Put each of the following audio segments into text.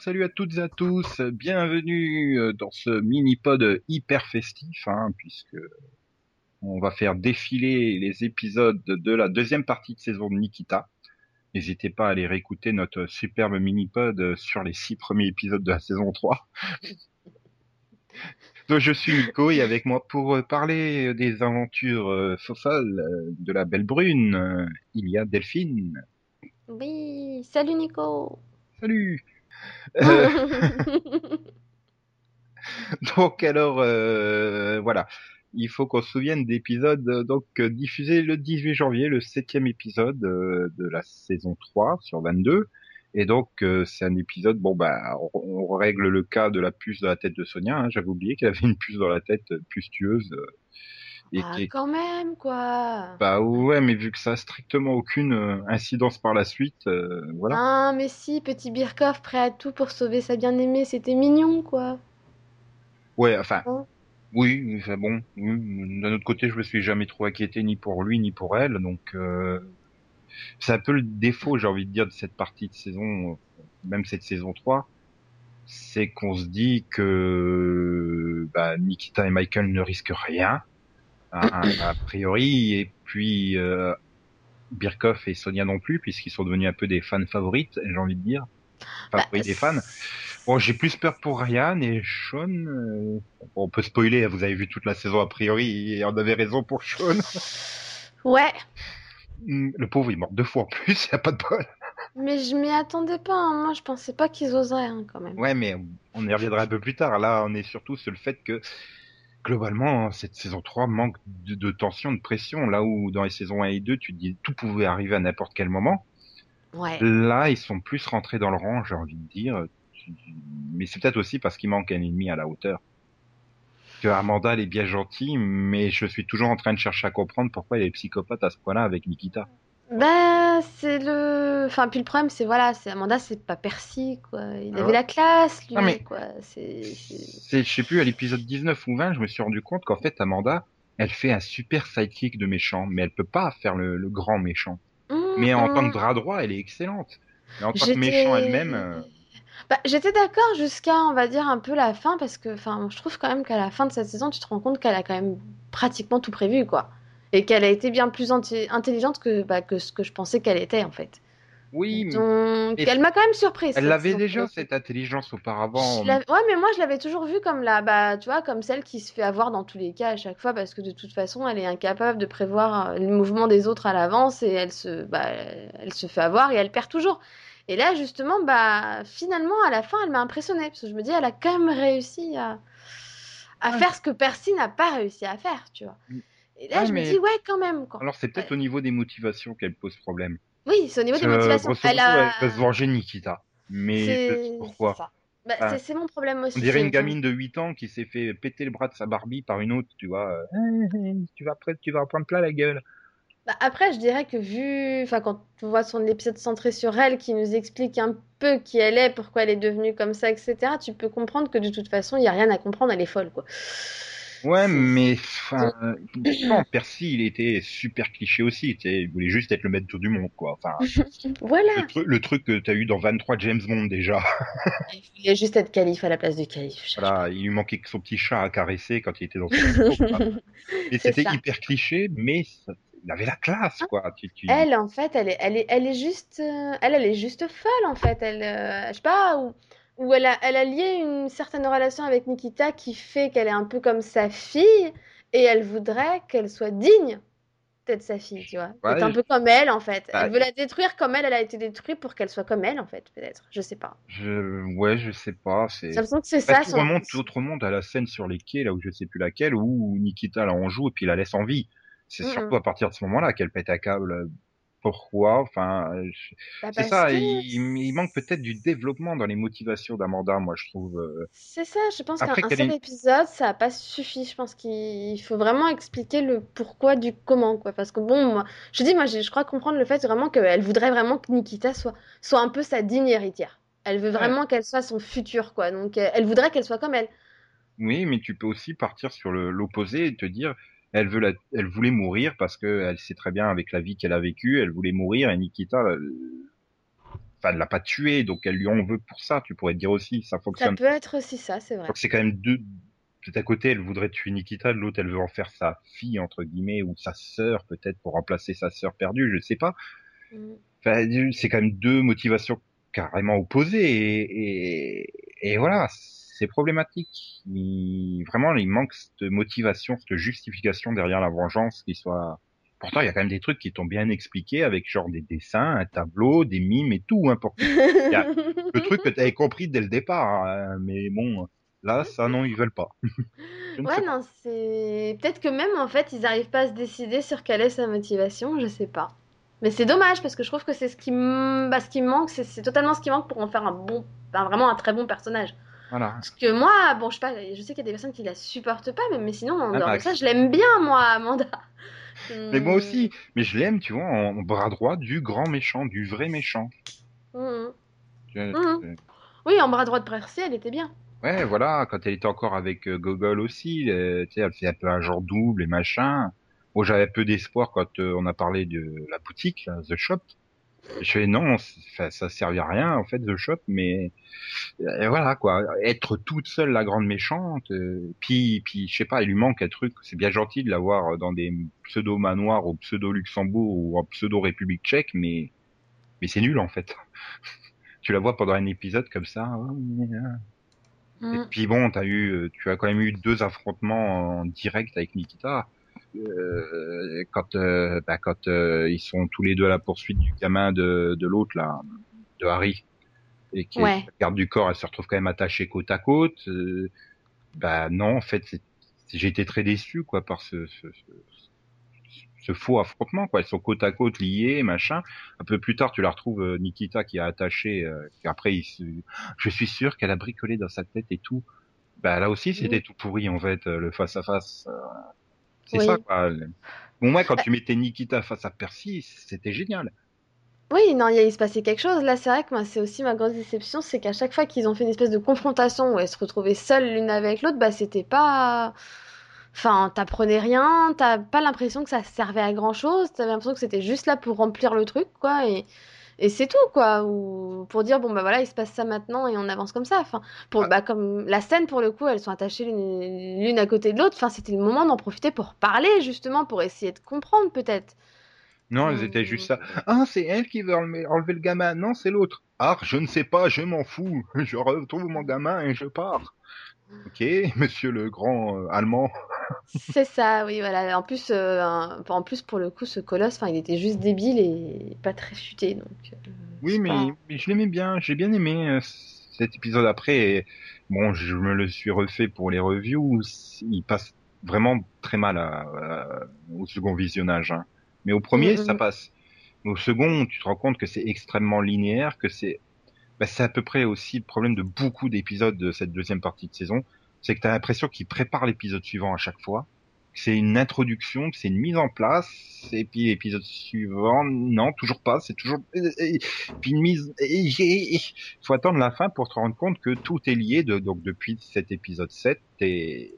salut à toutes et à tous, bienvenue euh, dans ce mini-pod hyper festif, hein, puisque on va faire défiler les épisodes de la deuxième partie de saison de Nikita. N'hésitez pas à aller réécouter notre superbe mini-pod sur les six premiers épisodes de la saison 3. Donc je suis Nico et avec moi pour parler des aventures euh, folles euh, de la Belle Brune, il y a Delphine. Oui, salut Nico. Salut. Euh, donc alors euh, voilà, il faut qu'on se souvienne d'épisodes euh, donc diffusés le 18 janvier, le septième épisode de la saison 3 sur 22. Et donc c'est un épisode, bon bah on, règle le cas de la puce dans la tête de Sonia. Hein. J'avais oublié qu'elle avait une puce dans la tête, puce tueuse. Et ah, quand même, quoi. Bah ouais, mais vu que ça a strictement aucune euh, incidence par la suite, euh, voilà. Ah, mais si, petit Birkov prêt à tout pour sauver sa bien-aimée, c'était mignon, quoi. Ouais, enfin. Hein oui, enfin bon. D'un autre côté, je me suis jamais trop inquiété ni pour lui ni pour elle, donc euh, c'est un peu le défaut, j'ai envie de dire, de cette partie de saison, même cette saison 3, c'est qu'on se dit que bah, Nikita et Michael ne risquent rien a, priori. Et puis euh, Birkoff et Sonia non plus, puisqu'ils sont devenus un peu des fans favorites, j'ai envie de dire. Enfin, bah, des fans. Bon, j'ai plus peur pour Ryan et Sean. Euh, on peut spoiler, vous avez vu toute la saison a priori, et on avait raison pour Sean. Ouais. Hmm, le pauvre, il est mort deux fois en plus, il a pas de bol. Mais je m'y attendais pas, hein. moi je pensais pas qu'ils oseraient hein, quand même. Ouais, mais on y reviendra un peu plus tard. Là, on est surtout sur le fait que globalement, cette saison 3 manque de, tension, de pression. Là où dans les saisons 1 et 2, tu te dis tout pouvait arriver à n'importe quel moment. Ouais. Là, ils sont plus rentrés dans le rang, j'ai envie de dire. Mais c'est peut-être aussi parce qu'il manque un ennemi à la hauteur. Que Amanda, elle est bien gentille, mais je suis toujours en train de chercher à comprendre pourquoi elle est psychopathe à ce point-là avec Nikita. Bah, c'est le. Enfin, puis le problème, c'est voilà, c'est Amanda, c'est pas Percy, quoi. Il avait la classe, lui, mais... quoi. C'est. Je sais plus, à l'épisode 19 ou 20, je me suis rendu compte qu'en fait, Amanda, elle fait un super sidekick de méchant, mais elle peut pas faire le, grand méchant. Mmh, mais en tant que mmh. bras droit, elle est excellente. Mais en tant que méchant elle-même. Euh, bah, j'étais d'accord jusqu'à, on va dire, un peu la fin, parce que, enfin, je trouve quand même qu'à la fin de cette saison, tu te rends compte qu'elle a quand même pratiquement tout prévu, quoi et qu'elle a été bien plus intelligente que, bah, que ce que je pensais qu'elle était en fait. Oui, donc elle m'a quand même surprise. Elle avait déjà cette intelligence auparavant. Ouais, mais moi je l'avais toujours vue comme la, bah, tu vois, comme celle qui se fait avoir dans tous les cas à chaque fois parce que de toute façon elle est incapable de prévoir euh, le mouvement des autres à l'avance et elle se, bah, elle se fait avoir et elle perd toujours. Et là justement, bah, finalement à la fin elle m'a impressionnée parce que je me dis elle a quand même réussi à, à faire ce que Percy n'a pas réussi à faire, tu vois. Mm. Et là, je me dis, ouais, quand même. Quoi. Alors, c'est peut-être au niveau des motivations qu'elle pose problème. Oui, c'est au niveau des motivations. elle, a... elle peut se venger Nikita. Mais pourquoi bah, C'est mon problème aussi. On dirait une gamine de 8 ans qui s'est fait péter le bras de sa Barbie par une autre, tu vois. tu vas tu vas prendre plein la gueule. Bah, après, je dirais que vu, enfin, quand on voit son épisode centré sur elle, qui nous explique un peu qui elle est, pourquoi elle est devenue comme ça, etc., tu peux comprendre que de toute façon, il n'y a rien à comprendre, elle est folle, quoi. Ouais, mais enfin, Percy, il était super cliché aussi. Il voulait juste être le maître du monde, quoi. Enfin, voilà. Le, truc que t'as eu dans 23 James Bond déjà. il voulait juste être calife à la place du calife. Voilà, il lui manquait que son petit chat à caresser quand il était dans son. Et c'était hyper cliché, mais il avait la classe, ah. quoi. Elle, en fait, elle est, elle est, elle est juste, euh, elle, elle est juste folle, en fait. Elle, euh, je sais pas. Où où elle a, elle a lié une certaine relation avec Nikita qui fait qu'elle est un peu comme sa fille et elle voudrait qu'elle soit digne d'être sa fille, tu vois. Ouais, un peu comme elle, en fait. Elle veut la détruire comme elle, elle a été détruite pour qu'elle soit comme elle, en fait, peut-être. Je sais pas. Je... Ouais, je sais pas. C'est... J'ai l'impression que c'est ça. Son... remonte, tout remonte à la scène sur les quais, là où je sais plus laquelle, où Nikita la en joue et puis la laisse en vie. C'est surtout à partir de ce moment-là qu'elle pète à câble pourquoi. Enfin, bah, c'est ça. Il, manque peut-être du développement dans les motivations d'Amanda, moi je trouve. Euh. C'est ça. Je pense qu'un seul épisode, ça n'a pas suffi. Je pense qu'il faut vraiment expliquer le pourquoi du comment, quoi. Parce que bon, moi, je dis, moi, je, crois comprendre le fait vraiment qu'elle voudrait vraiment que Nikita soit soit un peu sa digne héritière. Elle veut vraiment qu'elle soit son futur, quoi. Donc, elle voudrait qu'elle soit comme elle. Oui, mais tu peux aussi partir sur l'opposé et te dire elle veut la, elle voulait mourir parce que elle sait très bien avec la vie qu'elle a vécue, elle voulait mourir et Nikita, euh, enfin, elle l'a pas tué, donc elle lui en veut pour ça. Tu pourrais dire aussi, ça fonctionne. Ça peut être aussi ça, c'est vrai. C'est quand même deux. Tout à côté, elle voudrait tuer Nikita, de l'autre, elle veut en faire sa fille entre guillemets ou sa sœur peut-être pour remplacer sa sœur perdue, je sais pas. Mm. Enfin, c'est quand même deux motivations carrément opposées et, et, et voilà, c'est problématique. Il, vraiment, il manque cette motivation, cette justification derrière la vengeance qui soit Pourtant, il y a quand même des trucs qui t'ont bien expliqué avec genre des dessins, un tableau, des mimes et tout. Hein, pour... le truc que tu avais compris dès le départ. Hein, mais bon, là, ça, non, ils veulent pas. ouais, non, c'est. Peut-être que même, en fait, ils n'arrivent pas à se décider sur quelle est sa motivation, je sais pas. Mais c'est dommage parce que je trouve que c'est ce qui, bah, ce qui manque, c'est totalement ce qui manque pour en faire un bon, vraiment un très bon personnage. Voilà. Parce que moi, bon, je sais pas, je sais qu'il y a des personnes qui la supportent pas, mais, mais sinon, en ah, dehors bah, de ça, je l'aime bien, moi, Amanda. Mais moi aussi. Mais je l'aime, tu vois, en bras droit du grand méchant, du vrai méchant. Mmh. Mmh. Oui, en bras droit de Percy, elle était bien. Ouais, voilà, quand elle était encore avec euh, Gogol aussi, tu sais, elle fait un peu un genre double et machin. Bon, j'avais peu d'espoir quand euh, on a parlé de la boutique, The Shop. Je fais non, ça, ça servait à rien en fait The Shop, mais euh, voilà quoi, être toute seule la grande méchante, euh, puis puis je sais pas, il lui manque un truc. C'est bien gentil de l'avoir dans des pseudo manoirs au pseudo Luxembourg ou en pseudo République Tchèque, mais mais c'est nul en fait. tu la vois pendant un épisode comme ça. Et mm. puis bon, as eu, tu as quand même eu deux affrontements en direct avec Nikita. Euh, quand euh, bah, quand euh, ils sont tous les deux à la poursuite du gamin de, de l'autre là, de Harry, et qui est garde du corps, elle se retrouve quand même attachée côte à côte. bah non, en fait, j'ai été très déçu quoi par ce, ce, ce, faux affrontement quoi. Ils sont côte à côte liés, machin. Un peu plus tard, tu la retrouves Nikita qui a attaché. Euh, après, il je suis sûr qu'elle a bricolé dans sa tête et tout. Bah là aussi, c'était tout pourri en fait, le face à face. C'est ça, quoi. Quand tu mettais Nikita face à Percy, c'était génial. Oui, non, il se passait quelque chose. Là, c'est vrai que moi, c'est aussi ma grosse déception, c'est qu'à chaque fois qu'ils ont fait une espèce de confrontation où elles se retrouvaient seules l'une avec l'autre, bah, c'était pas. Enfin, t'apprenais rien, t'as pas l'impression que ça servait à grand chose, t'avais l'impression que c'était juste là pour remplir le truc, quoi. Et et c'est tout quoi. Ou pour dire bon bah voilà il se passe ça maintenant et on avance comme ça. Enfin pour bah comme la scène pour le coup elles sont attachées l'une à côté de l'autre. Enfin c'était le moment d'en profiter pour parler justement pour essayer de comprendre peut-être. Non elles étaient juste ça. Ah c'est elle qui veut enlever, enlever le gamin. Non c'est l'autre. Ah je ne sais pas je m'en fous. Je retrouve mon gamin et je pars Ok, monsieur le grand euh, allemand. C'est ça, oui, voilà. En plus, euh, en plus, pour le coup, ce colosse, il était juste débile et pas très chuté. Donc, euh, oui, mais, je l'aimais bien. J'ai bien aimé cet épisode après. bon, je me le suis refait pour les reviews. Il passe vraiment très mal au second visionnage. Hein. Mais au premier, ça mm. passe. Au second, tu te rends compte que c'est extrêmement linéaire, que c'est bah, c'est à peu près aussi le problème de beaucoup d'épisodes de cette deuxième partie de saison, c'est que tu as l'impression qu'ils préparent l'épisode suivant à chaque fois, c'est une introduction, c'est une mise en place, et puis l'épisode suivant, non, toujours pas, c'est toujours... Puis une mise... Il faut attendre la fin pour te rendre compte que tout est lié, de, donc depuis cet épisode 7, et...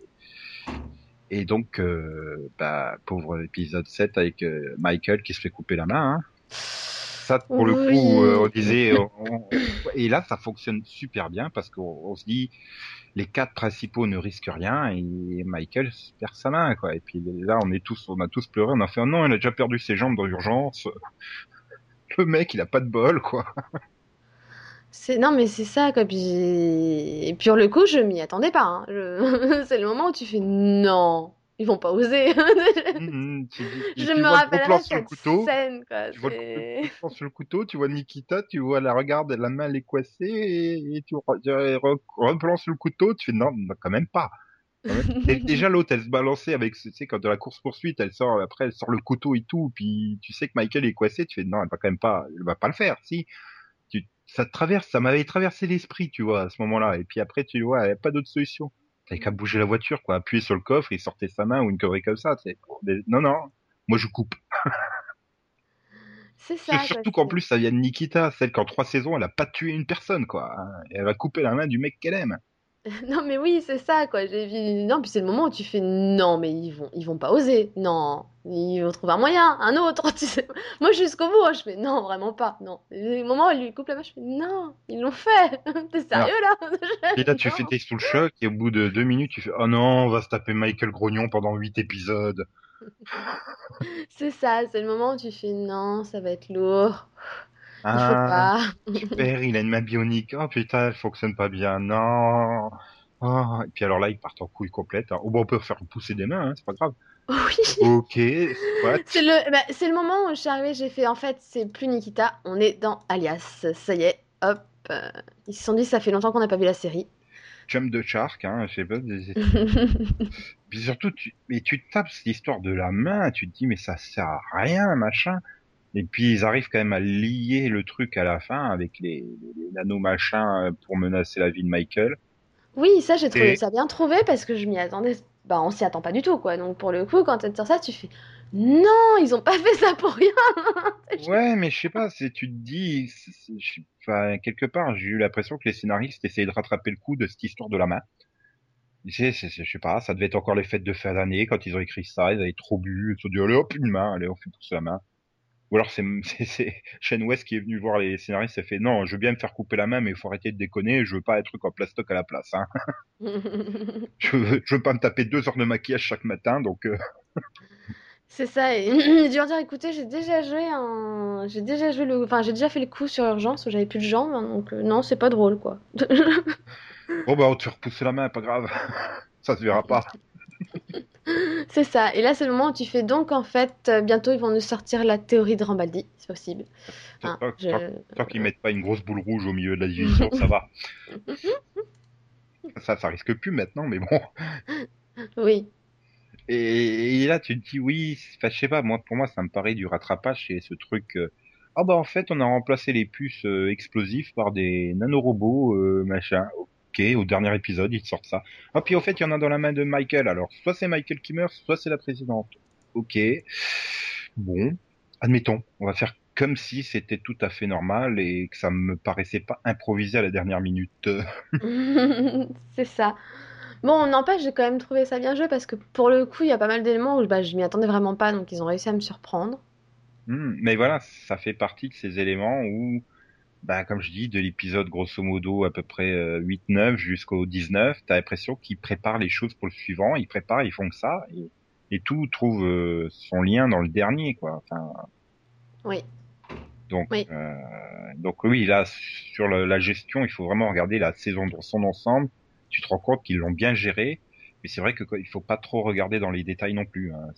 Et donc, euh, bah, pauvre épisode 7 avec euh, Michael qui se fait couper la main. Hein ça, pour le coup, euh, on disait, et là, ça fonctionne super bien parce qu'on se dit, les quatre principaux ne risquent rien et Michael perd sa main, quoi. Et puis là, on est tous, on a tous pleuré, on a fait, oh non, il a déjà perdu ses jambes dans l'urgence. Le mec, il a pas de bol, quoi. C'est non mais c'est ça quoi. Puis et puis pour le coup, je m'y attendais pas. Hein. c'est le moment où tu fais non ils vont pas oser. Mmh, je me rappelle couteau, scène, quoi. Tu vois le sur le couteau, tu vois Nikita, tu vois la regarde, la main elle est coincée, et, tu replan sur le couteau, tu fais non, quand même pas. déjà l'autre, elle se balançait avec, tu sais, quand de la course poursuite, elle sort, après elle sort le couteau et tout, puis tu sais que Michael est coincé, tu fais non, elle va quand même pas, elle va pas le faire, si. Tu, ça traverse, ça m'avait traversé l'esprit, tu vois, à ce moment-là, et puis après tu vois, il n'y a pas d'autre solution. T'avais qu'à bouger la voiture, quoi, appuyer sur le coffre et sortir sa main ou une connerie comme ça. Non, non, moi je coupe. C'est ça. Surtout qu'en plus, ça vient de Nikita, celle qu'en trois saisons, elle a pas tué une personne, quoi. Elle va couper la main du mec qu'elle aime. Non, mais oui, c'est ça, quoi. J'ai vu. Non, puis c'est le moment où tu fais non, mais ils vont, ils vont pas oser. Non, ils vont trouver un moyen, un autre. Tu sais. Moi, jusqu'au bout, hein, je fais non, vraiment pas. Non. Le moment où il lui coupe la main, je fais non, ils l'ont fait. T'es sérieux là? Et là, tu fais tes sous le choc, et au bout de deux minutes, tu fais oh non, on va se taper Michael Grognon pendant huit épisodes. c'est ça, c'est le moment où tu fais non, ça va être lourd. Il faut ah, pas. super, il a une main bionique. Oh putain, elle fonctionne pas bien. Non. Oh. Et puis alors là, ils partent en couille complète. Oh, bon, on peut faire pousser des mains, hein, c'est pas grave. Oui. Ok. C'est le, bah, c'est le moment où je suis arrivée, j'ai fait en fait, c'est plus Nikita, on est dans Alias. Ça y est, hop. Euh, ils se sont dit, ça fait longtemps qu'on n'a pas vu la série. Jump de Shark, hein, je sais pas. Puis surtout, tu, mais tu tapes cette histoire de la main, tu te dis, mais ça sert à rien, machin. Et puis ils arrivent quand même à lier le truc à la fin avec les, les, nanomachins pour menacer la vie de Michael. Oui, ça j'ai trouvé ça bien trouvé parce que je m'y attendais. Bah on s'y attend pas du tout quoi. Donc pour le coup, quand tu sur ça, tu fais non, ils ont pas fait ça pour rien. ouais, mais je sais pas, c'est tu te dis, enfin, quelque part, j'ai eu l'impression que les scénaristes essayaient de rattraper le coup de cette histoire de la main. Je sais, je sais pas, ça devait être encore les fêtes de fin d'année quand ils ont écrit ça, ils avaient trop bu, ils se sont dit allez hop une main, allez on fait pousser la main. Ou alors c'est Shane West qui est venu voir les scénaristes et fait non, je veux bien me faire couper la main, mais il faut arrêter de déconner, je veux pas être truc en plastoc à la place. Hein. je, veux, je veux pas me taper deux heures de maquillage chaque matin, donc. Euh. C'est ça. Et dû leur dire, écoutez, j'ai déjà joué un, j'ai déjà joué le, enfin j'ai déjà fait le coup sur urgence où j'avais plus de jambes, hein, donc euh, non, c'est pas drôle quoi. bon bah on te fait repousser la main, pas grave, ça se verra pas. c'est ça. Et là, c'est le moment où tu fais donc, en fait, euh, bientôt, ils vont nous sortir la théorie de Rambaldi, c'est possible. Tant, hein, qu'ils mettent pas une grosse boule rouge au milieu de la division, ça va. ça, ça risque plus maintenant, mais bon. Oui. Et, là, tu te dis, oui, je sais pas, moi, pour moi, ça me paraît du rattrapage, c'est ce truc. Euh, ah bah en fait, on a remplacé les puces euh, explosives par des nanorobots, machin au dernier épisode, ils sortent ça. Ah, puis au fait, il y en a dans la main de Michael. Alors, soit c'est Michael qui meurt, soit c'est la présidente. Ok. Bon, admettons, on va faire comme si c'était tout à fait normal et que ça me paraissait pas improvisé à la dernière minute. c'est ça. Bon, on n'empêche, j'ai quand même trouvé ça bien joué parce que pour le coup, il y a pas mal d'éléments où bah, je m'y attendais vraiment pas, donc ils ont réussi à me surprendre. Hmm, mais voilà, ça fait partie de ces éléments où bah, comme je dis, de l'épisode grosso modo à peu près 8-9 euh, jusqu'au 19, t'as l'impression qu'ils préparent les choses pour le suivant, ils préparent, ils font ça, et, et tout trouve euh, son lien dans le dernier, quoi. Enfin, oui. Donc, oui. Euh, donc oui, là, sur la gestion, il faut vraiment regarder la saison dans son ensemble. Tu te rends compte qu'ils l'ont bien géré, mais c'est vrai que il faut pas trop regarder dans les détails non plus. Hein.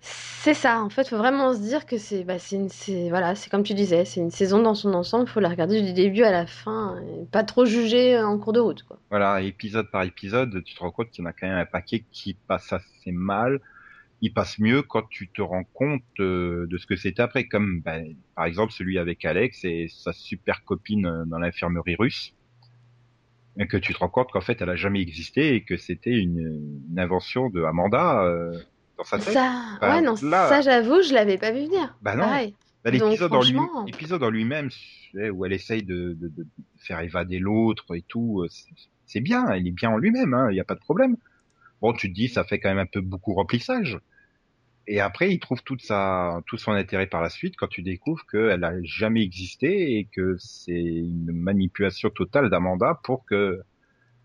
C'est ça, en fait, faut vraiment se dire que c'est bah, c'est voilà, c'est comme tu disais, c'est une saison dans son ensemble, faut la regarder du début à la fin et pas trop juger en cours de route. Voilà, épisode par épisode, tu te rends compte qu'il y en a quand même un paquet qui passe assez mal. Il passe mieux quand tu te rends compte euh, de ce que c'était après, comme ben, par exemple celui avec Alex et sa super copine euh, dans l'infirmerie russe, que tu te rends compte qu'en fait elle a jamais existé et que c'était une, invention de Amanda. Euh, ça, bah, ouais, non, ça j'avoue, je l'avais pas vu venir. Bah non. Bah, l'épisode en lui, l'épisode en lui-même, où elle essaye de, de, de faire évader l'autre et tout, euh, c'est bien, il est bien en lui-même, il hein, n'y a pas de problème. Bon, tu te dis, ça fait quand même un peu beaucoup remplissage. Et après, il trouve toute sa, tout son intérêt par la suite quand tu découvres qu'elle a jamais existé et que c'est une manipulation totale d'Amanda pour que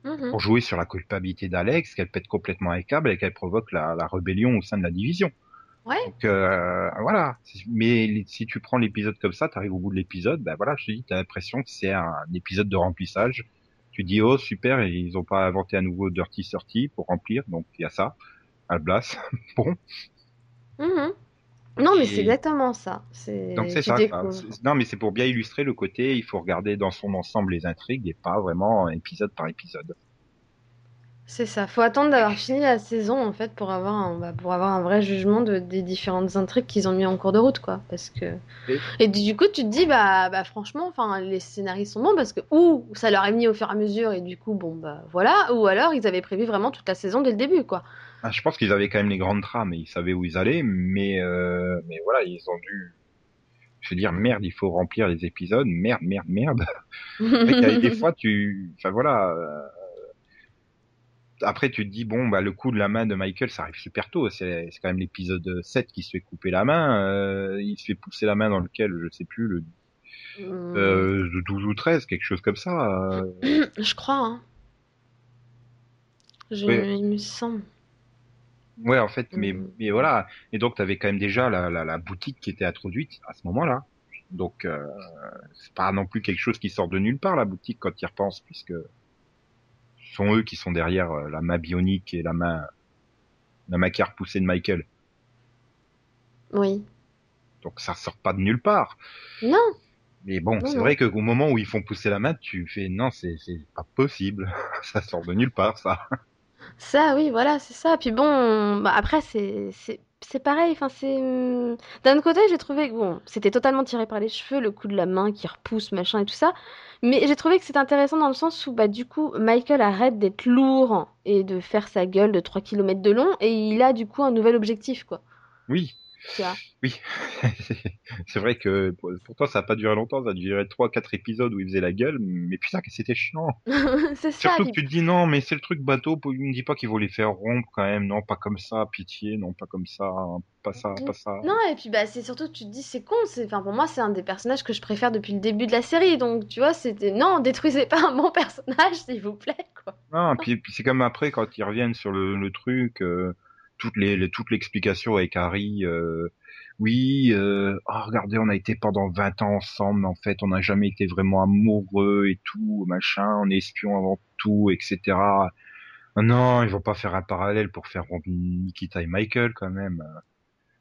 Mhm. pour jouer sur la culpabilité d'Alex, qu'elle pète complètement un câble et qu'elle provoque la, la, rébellion au sein de la division. Ouais. Donc euh, voilà. Mais si tu prends l'épisode comme ça, tu arrives au bout de l'épisode, ben voilà, je te dis, t'as l'impression que c'est un, épisode de remplissage. Tu dis oh super, ils ont pas inventé un nouveau Dirty Thirty pour remplir, donc il y a ça. Alblas, bon. Mhm. Non, mais c'est exactement ça. Donc c'est ça. Non, mais c'est pour bien illustrer le côté, il faut regarder dans son ensemble les intrigues et pas vraiment épisode par épisode. C'est ça. Faut attendre d'avoir fini la saison en fait pour avoir un, bah, pour avoir un vrai jugement de, des différentes intrigues qu'ils ont mis en cours de route quoi. Parce que et, du coup tu te dis bah, bah franchement enfin les scénarios sont bons parce que ou ça leur est mis au fur et à mesure et du coup bon bah voilà ou alors ils avaient prévu vraiment toute la saison dès le début quoi. Ah, je pense qu'ils avaient quand même les grandes trames et ils savaient où ils allaient, mais euh, mais voilà, ils ont dû se dire merde, il faut remplir les épisodes, merde, merde, merde. il y a des fois, tu, enfin voilà, euh, après, tu te dis, bon, bah, le coup de la main de Michael, ça arrive super tôt. C'est quand même l'épisode 7 qui se fait couper la main. Euh, il se fait pousser la main dans lequel, je sais plus, le Hmm. euh, de 12 ou 13, quelque chose comme ça. euh. Je crois. Hein. Je, Oui. Il me semble. Ouais, en fait, mais, Mm. mais voilà. Et donc, tu avais quand même déjà la, la, la boutique qui était introduite à ce moment-là. Donc, euh, c'est pas non plus quelque chose qui sort de nulle part, la boutique, quand ils repensent, puisque ce sont eux qui sont derrière euh, la main bionique et la main, la main qui a repoussé de Michael. Oui. Donc, ça sort pas de nulle part. Non. Mais bon, c'est vrai qu'au moment où ils font pousser la main, tu fais non, c'est pas possible. ça sort de nulle part, ça. Ça, oui, voilà, c'est ça. Puis bon, bah, après, c'est c'est c'est pareil. Enfin, c'est hum, d'un côté, j'ai trouvé que bon, c'était totalement tiré par les cheveux, le coup de la main qui repousse, machin et tout ça. Mais j'ai trouvé que c'était intéressant dans le sens où, bah, du coup, Michael arrête d'être lourd et de faire sa gueule de 3 km de long et il a du coup un nouvel objectif, quoi. Oui, Oui. c'est vrai que pour- pourtant ça a pas duré longtemps, ça a duré trois, quatre épisodes où il faisait la gueule, mais putain que c'était chiant. c'est ça. Surtout que tu te dis non, mais c'est le truc bateau, il me dit pas qu'il faut les faire rompre quand même, non, pas comme ça, pitié, non, pas comme ça, pas ça, pas ça. Non, et puis bah, c'est surtout, tu te dis, c'est con. c'est- Enfin, pour moi, c'est un des personnages que je préfère depuis le début de la série. Donc, tu vois, c'était. Non, détruisez pas un bon personnage, s'il vous plaît, quoi. Non, puis, puis c'est comme après quand ils reviennent sur le, le truc, euh, toutes les, toute l'explication avec Harry. euh, oui, euh, oh, regardez, on a été pendant 20 ans ensemble, mais en fait, on n'a jamais été vraiment amoureux et tout, machin. On est espions avant tout, etc. Ah Non, ils vont pas faire un parallèle pour faire rompre Nikita et Michael quand même.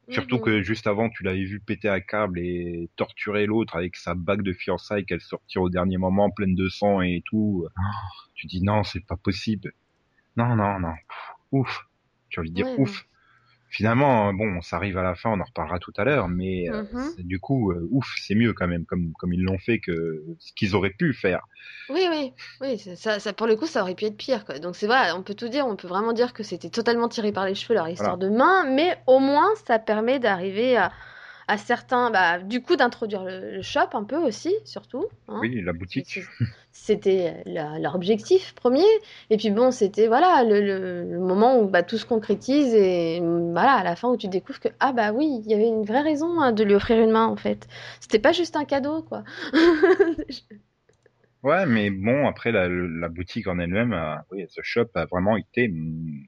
Surtout Mhm. que juste avant, tu l'avais vu péter un câble et torturer l'autre avec sa bague de fiançailles qu'elle sortir au dernier moment pleine de sang et tout. Tu dis non, c'est pas possible. Non, non, non. Ouf. As envie de dire Ouais, ouf. Finalement, bon, ça arrive à la fin, on en reparlera tout à l'heure, mais euh, Mhm. c'est- du coup, euh, ouf, c'est mieux quand même, comme comme ils l'ont fait que ce qu'ils auraient pu faire. Oui, oui, oui, ça, pour le coup, ça aurait pu être pire, quoi. Donc, c'est vrai, on peut tout dire, on peut vraiment dire que c'était totalement tiré par les cheveux leur histoire de main, mais au moins, ça permet d'arriver à, à certains, bah, du coup, d'introduire le, le shop un peu aussi, surtout. hein. Oui, la boutique. C'était leur, objectif premier. Et puis bon, c'était voilà le, le- le moment où bah, tout se concrétise et voilà à la fin où tu découvres que ah bah oui, il y avait une vraie raison hein, de lui offrir une main en fait. C'était pas juste un cadeau quoi. Ouais, mais bon, après la, la boutique en elle-même, oui, ce shop a vraiment été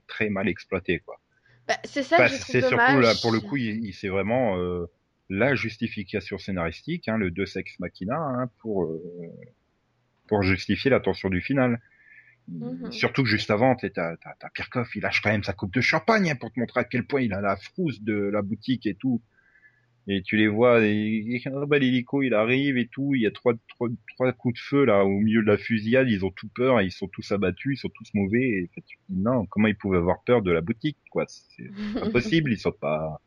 très mal exploité, quoi. Bah, c'est ça Enfin, que je trouve surtout là, pour le coup, il, il- c'est vraiment euh, la justification scénaristique, hein, le deux sex machina, hein, pour euh, pour justifier la tension du final. Mhm. Surtout que juste avant, t'as Pirkov, il lâche quand même sa coupe de champagne hein, pour te montrer à quel point il a la frousse de la boutique et tout. Et tu les vois, et, oh, bah, l'hélico il arrive et tout, il y a trois, trois, trois coups de feu là au milieu de la fusillade, ils ont tout peur, et ils sont tous abattus, ils sont tous mauvais. Et tu te dis, non, comment ils pouvaient avoir peur de la boutique quoi? C'est pas possible, ils sont pas,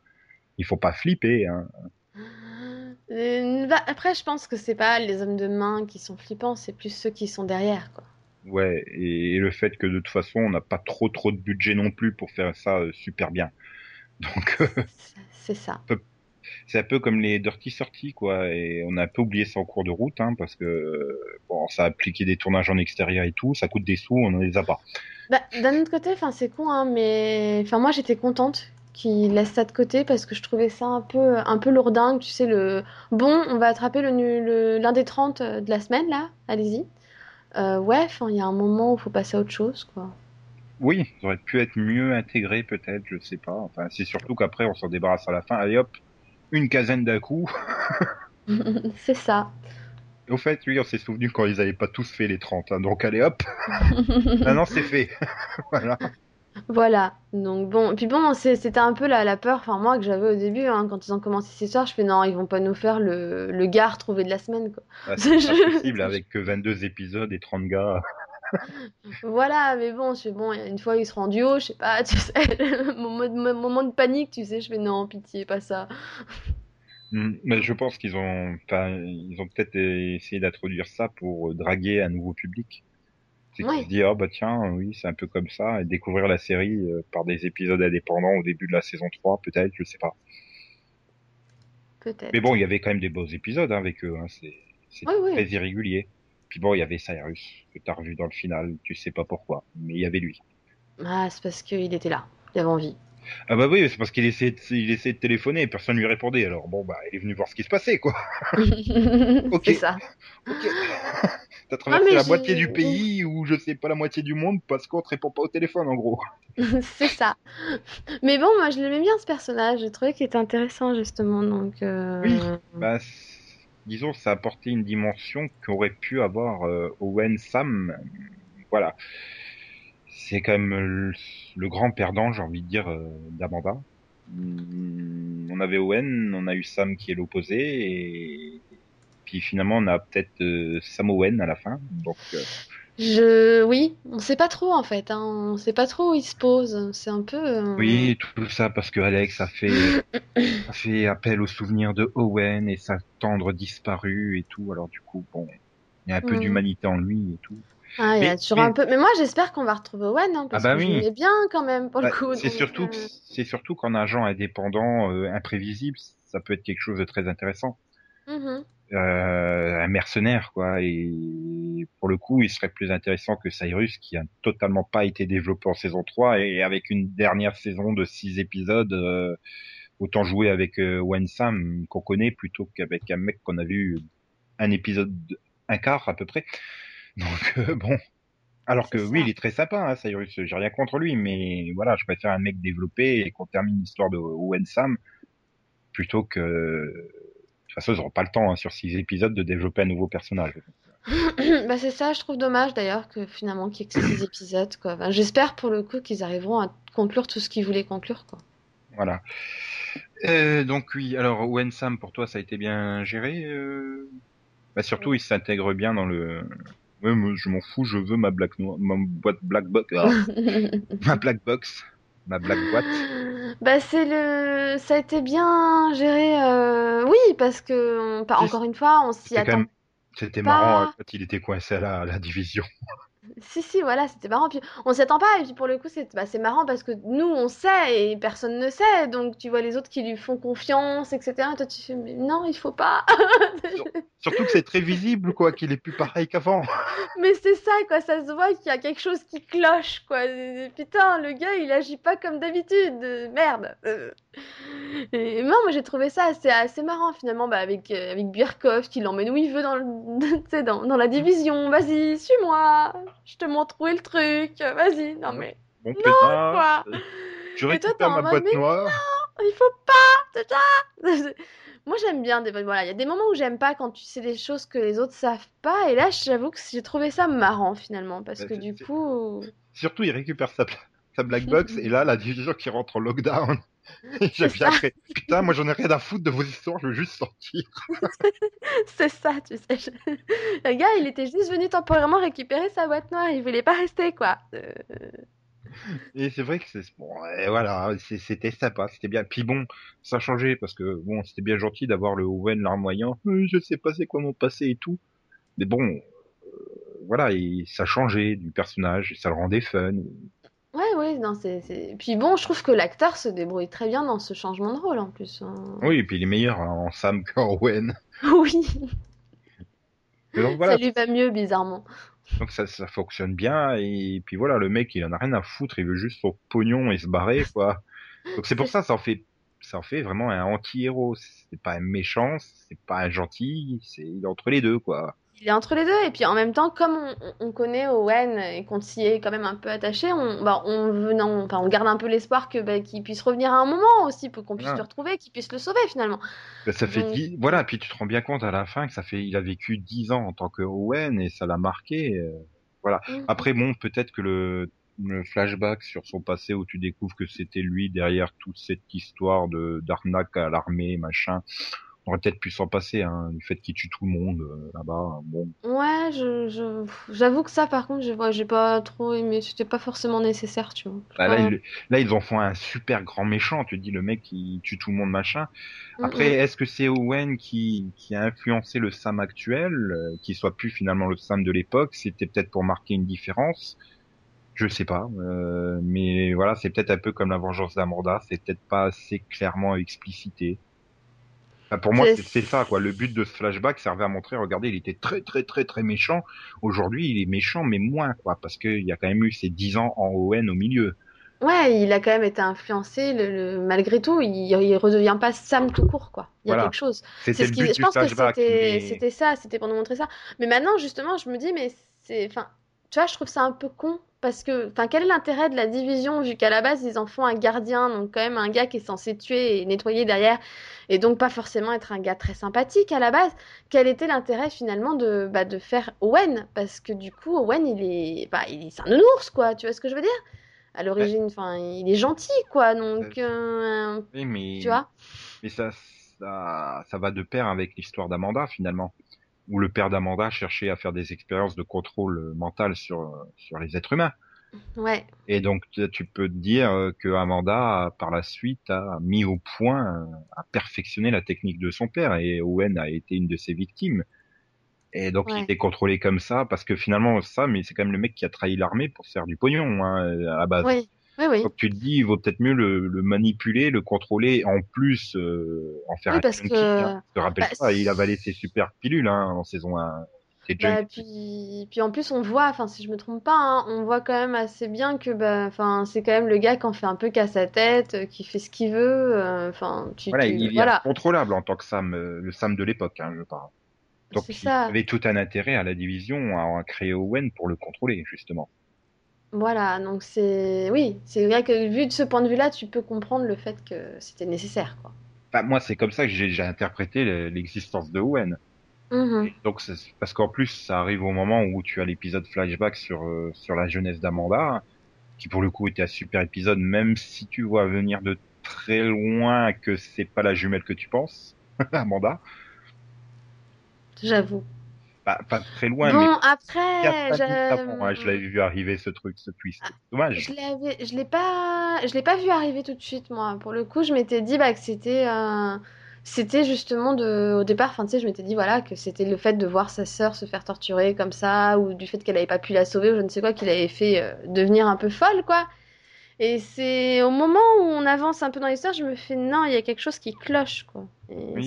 il faut pas flipper. Hein. Euh, bah, après, je pense que c'est pas les hommes de main qui sont flippants, c'est plus ceux qui sont derrière quoi. Ouais, et, et le fait que de toute façon on n'a pas trop trop de budget non plus pour faire ça euh, super bien. Donc euh, C'est- ça. c'est un peu comme les Dirty Sorties quoi, et on a un peu oublié ça en cours de route, hein, parce que bon, ça a appliqué des tournages en extérieur et tout, ça coûte des sous, on en les a pas. Bah, d'un autre côté, enfin c'est con, hein, mais enfin moi j'étais contente qu'il laisse ça de côté parce que je trouvais ça un peu un peu lourdingue, tu sais le bon, on va attraper le nu- le- l'un des 30 de la semaine là, allez-y. Euh, ouais, il y a un moment où faut passer à autre chose quoi. Oui, ça aurait pu être mieux intégré peut-être, je sais pas. Enfin, c'est surtout qu'après on s'en débarrasse à la fin, allez hop, une quinzaine d'un coup. c'est ça. Au fait, oui, on s'est souvenu quand ils avaient pas tous fait les 30, hein, donc allez hop, maintenant c'est fait. voilà. Voilà, donc bon, puis bon, c'est- c'était un peu la, la peur, enfin moi que j'avais au début, hein, quand ils ont commencé cette histoire, je fais non, ils vont pas nous faire le, le gars retrouvé de la semaine, quoi. Ah, c'est Je- pas possible avec que 22 épisodes et 30 gars. Voilà, mais bon, je fais bon, une fois ils seront en duo, je sais pas, tu sais, mon, mo- mon moment de panique, tu sais, je fais non, pitié, pas ça. Hmm, Mais je pense qu'ils ont, enfin, ils ont peut-être essayé d'introduire ça pour draguer un nouveau public. C'est Ouais. se disent, ah bah tiens, oui, c'est un peu comme ça, et découvrir la série euh, par des épisodes indépendants au début de la saison 3, peut-être, je sais pas. Peut-être. Mais bon, il y avait quand même des beaux épisodes hein, avec eux, hein, c'est oui. très irrégulier. Puis bon, il y avait Cyrus, que t'as revu dans le final, tu sais pas pourquoi, mais il y avait lui. Ah, c'est parce qu'il était là. Il avait envie. Ah bah oui, c'est parce qu'il essayait, de, il essayait de téléphoner et personne lui répondait. Alors bon, bah, il est venu voir ce qui se passait, quoi. ok. C'est ça. Ok. T'as traversé la moitié du pays ou je sais pas la moitié du monde parce qu'on te répond pas au téléphone, en gros. c'est ça. Mais bon, moi, je l'aimais bien ce personnage. J'ai trouvé qu'il était intéressant justement, donc. Euh... Oui. Bah, disons, ça a apporté une dimension qu'aurait pu avoir euh, Owen Sam. Voilà c'est quand même le, grand perdant, j'ai envie de dire, euh, d'Amanda. Hmm, on avait Owen, on a eu Sam qui est l'opposé, et puis finalement on a peut-être euh, Sam Owen à la fin. Donc, euh, Je, oui, on sait pas trop en fait. Hein. On sait pas trop où il se pose. C'est un peu. Oui, tout ça parce que Alex a fait, a fait appel aux souvenirs de Owen et sa tendre disparu et tout. Alors du coup, bon, il y a un peu mm. d'humanité en lui et tout. Ah, il y a toujours un peu. Mais moi, j'espère qu'on va retrouver Owen, hein, parce ah bah que oui. bien quand même pour le bah, coup. C'est surtout, euh... c'est surtout qu'en agent indépendant, euh, imprévisible, ça peut être quelque chose de très intéressant. Mm-hmm. Euh, un mercenaire, quoi. Et pour le coup, il serait plus intéressant que Cyrus, qui a totalement pas été développé en saison 3 et avec une dernière saison de 6 épisodes. Euh, autant jouer avec euh, Sam qu'on connaît plutôt qu'avec un mec qu'on a vu un épisode, un quart à peu près. Donc euh, bon. Alors que oui, il est très sympa, hein, Cyrus. J'ai rien contre lui, mais voilà, je préfère un mec développé et qu'on termine l'histoire de Owen Sam plutôt que. Façon, ils n'auront pas le temps hein, sur six épisodes de développer un nouveau personnage. bah c'est ça, je trouve dommage d'ailleurs que finalement qu'il y ait que six épisodes. Quoi. J'espère pour le coup qu'ils arriveront à conclure tout ce qu'ils voulaient conclure. Quoi. Voilà. Euh, donc oui, alors Owen Sam, pour toi, ça a été bien géré euh... bah, Surtout, il s'intègre bien dans le Ouais, moi, je m'en fous, je veux ma black noire, ma boîte black box, ah. ma black box, ma black boîte. Bah c'est le, ça a été bien géré, euh... oui, parce que pas encore une fois, on s'y attend. C'était marrant hein, quand il était coincé à la, à la division. Si, si, voilà, c'était marrant. Puis on s'y attend pas. Et puis pour le coup, c'est bah, marrant parce que nous, on sait et personne ne sait. Donc tu vois les autres qui lui font confiance, etc. Et toi, tu fais, mais non, il faut pas. Surtout que c'est très visible, quoi, qu'il est plus pareil qu'avant. mais c'est ça, quoi. Ça se voit qu'il y a quelque chose qui cloche, quoi. putain, le gars, il agit pas comme d'habitude. Merde. Et moi, moi j'ai trouvé ça assez, assez marrant finalement bah, avec, euh, avec qui l'emmène où il veut dans, le, dans, dans la division. Vas-y, suis-moi je te montre où est le truc, vas-y, non mais. Bon, non, quoi. Je récupère ma boîte noire. Non, il faut pas. Moi, j'aime bien des. Voilà, il y a des moments où j'aime pas quand tu sais des choses que les autres savent pas. Et là, j'avoue que j'ai trouvé ça marrant finalement. Parce bah, que du coup. Surtout, il récupère sa, sa black box. et là, la division qui rentre en lockdown. Putain, moi j'en ai rien à foutre de vos histoires, je veux juste sortir. c'est ça, tu sais. Le gars, il était juste venu temporairement récupérer sa boîte noire, il voulait pas rester, quoi. Euh. Et c'est vrai que c'est bon, et voilà, c'était sympa, c'était bien. Puis bon, ça a changé parce que bon, c'était bien gentil d'avoir le Owen larmoyant. Je sais pas c'est quoi mon passé et tout. Mais bon, euh, voilà, et ça changé du personnage, ça le rendait fun. Ouais, ouais, non, c'est, Puis bon, je trouve que l'acteur se débrouille très bien dans ce changement de rôle en plus. Hein. Oui, et puis il est meilleur en Sam qu'en Owen. Oui. Ça lui va mieux, bizarrement. Donc ça, ça fonctionne bien, et puis voilà, le mec, il en a rien à foutre, il veut juste son pognon et se barrer, quoi. Donc c'est pour ça, ça en fait, ça en fait vraiment un anti-héros. C'est pas un méchant, c'est pas un gentil, c'est entre les deux, quoi il est entre les deux. Et puis en même temps, comme on, connaît Owen et qu'on s'y est quand même un peu attaché, on, bah, on, venant, enfin, on garde un peu l'espoir que bah, qu'il puisse revenir à un moment aussi pour qu'on puisse le retrouver, qu'il puisse le sauver finalement. Bah, ça fait voilà. Puis tu te rends bien compte à la fin que ça fait, il a vécu dix ans en tant que Owen et ça l'a marqué. Euh, voilà. Mm. Après bon, peut-être que le le flashback sur son passé où tu découvres que c'était lui derrière toute cette histoire de d'arnaque à l'armée, machin on aurait peut-être pu s'en passer, hein, du fait qu'il tue tout le monde euh, là-bas. Bon. Ouais, je, j'avoue que ça, par contre, je j'ai pas trop aimé. C'était pas forcément nécessaire, tu vois. Bah, là, ils en font un super grand méchant. Tu dis le mec qui tue tout le monde, machin. Après, est-ce que c'est Owen qui, qui a influencé le Sam actuel, euh, qui soit plus finalement le Sam de l'époque? C'était peut-être pour marquer une différence? Je sais pas, euh, mais voilà, c'est peut-être un peu comme la vengeance d'Amanda, c'est peut-être pas assez clairement explicité. Bah, pour moi, c'est ça, quoi. Le but de ce flashback servait à montrer, regardez, il était très, très, très, très méchant. Aujourd'hui, il est méchant, mais moins, quoi, parce qu'il y a quand même eu ces 10 ans en ON au milieu. Ouais, il a quand même été influencé, le, malgré tout, il, il redevient pas Sam tout court, quoi. Il y a quelque chose. C'était ce Je pense que c'était ça, c'était pour nous montrer ça. Mais maintenant, justement, je me dis, mais c'est, enfin, tu vois, je trouve ça un peu con parce que, enfin, quel est l'intérêt de la division vu qu'à la base ils en font un gardien, donc quand même un gars qui est censé tuer et nettoyer derrière, et donc pas forcément être un gars très sympathique à la base? Quel était l'intérêt finalement de, bah, de faire Owen? Parce que du coup, Owen, il est, bah, il c'est un ours, quoi. Tu vois ce que je veux dire? À l'origine. Enfin, il est gentil, quoi. Donc, euh, oui, mais... tu vois? Mais ça, ça, ça va de pair avec l'histoire d'Amanda finalement, où le père d'Amanda cherchait à faire des expériences de contrôle mental sur sur les êtres humains. Ouais. Et donc tu peux te dire que Amanda par la suite a mis au point, a perfectionné la technique de son père et Owen a été une de ses victimes. Et donc il était contrôlé comme ça parce que finalement ça, mais c'est quand même le mec qui a trahi l'armée pour faire du pognon hein, à la base. Oui. Oui, oui. Donc tu te dis, il vaut peut-être mieux le, le, manipuler, le contrôler, en plus euh, en faire oui, un parce que... Hein. Je te rappelle bah, pas, il avalé ses super pilules hein, en saison 1. Bah, puis, puis en plus on voit, enfin si je me trompe pas, hein, on voit quand même assez bien que bah, enfin c'est quand même le gars qui en fait un peu qu'à sa tête, euh, qui fait ce qu'il veut. Euh, enfin tu, voilà, tu, il voilà. est contrôlable en tant que Sam, le Sam de l'époque, hein, je parle. Donc il ça. avait tout un intérêt à la division à créer Owen pour le contrôler justement. Voilà, donc c'est oui, c'est vrai que vu de ce point de vue-là, tu peux comprendre le fait que c'était nécessaire, quoi. Bah, moi, c'est comme ça que j'ai interprété l'existence de Owen. Mm-hmm. Donc parce qu'en plus, ça arrive au moment où tu as l'épisode flashback sur euh, sur la jeunesse d'Amanda, qui pour le coup était un super épisode, même si tu vois venir de très loin que c'est pas la jumelle que tu penses, Amanda. J'avoue. Pas, pas, très loin, bon, mais après, avant, hein, je l'avais vu arriver ce truc, ce twist. Ah, Dommage. Je l'avais, je l'ai pas, je l'ai pas vu arriver tout de suite, moi. Pour le coup, je m'étais dit bah, que c'était, euh, c'était justement de, au départ, enfin tu sais, je m'étais dit voilà que c'était le fait de voir sa sœur se faire torturer comme ça, ou du fait qu'elle avait pas pu la sauver, ou je ne sais quoi, qui l'avait fait euh, devenir un peu folle, quoi. Et c'est au moment où on avance un peu dans l'histoire, je me fais non, il y a quelque chose qui cloche, quoi.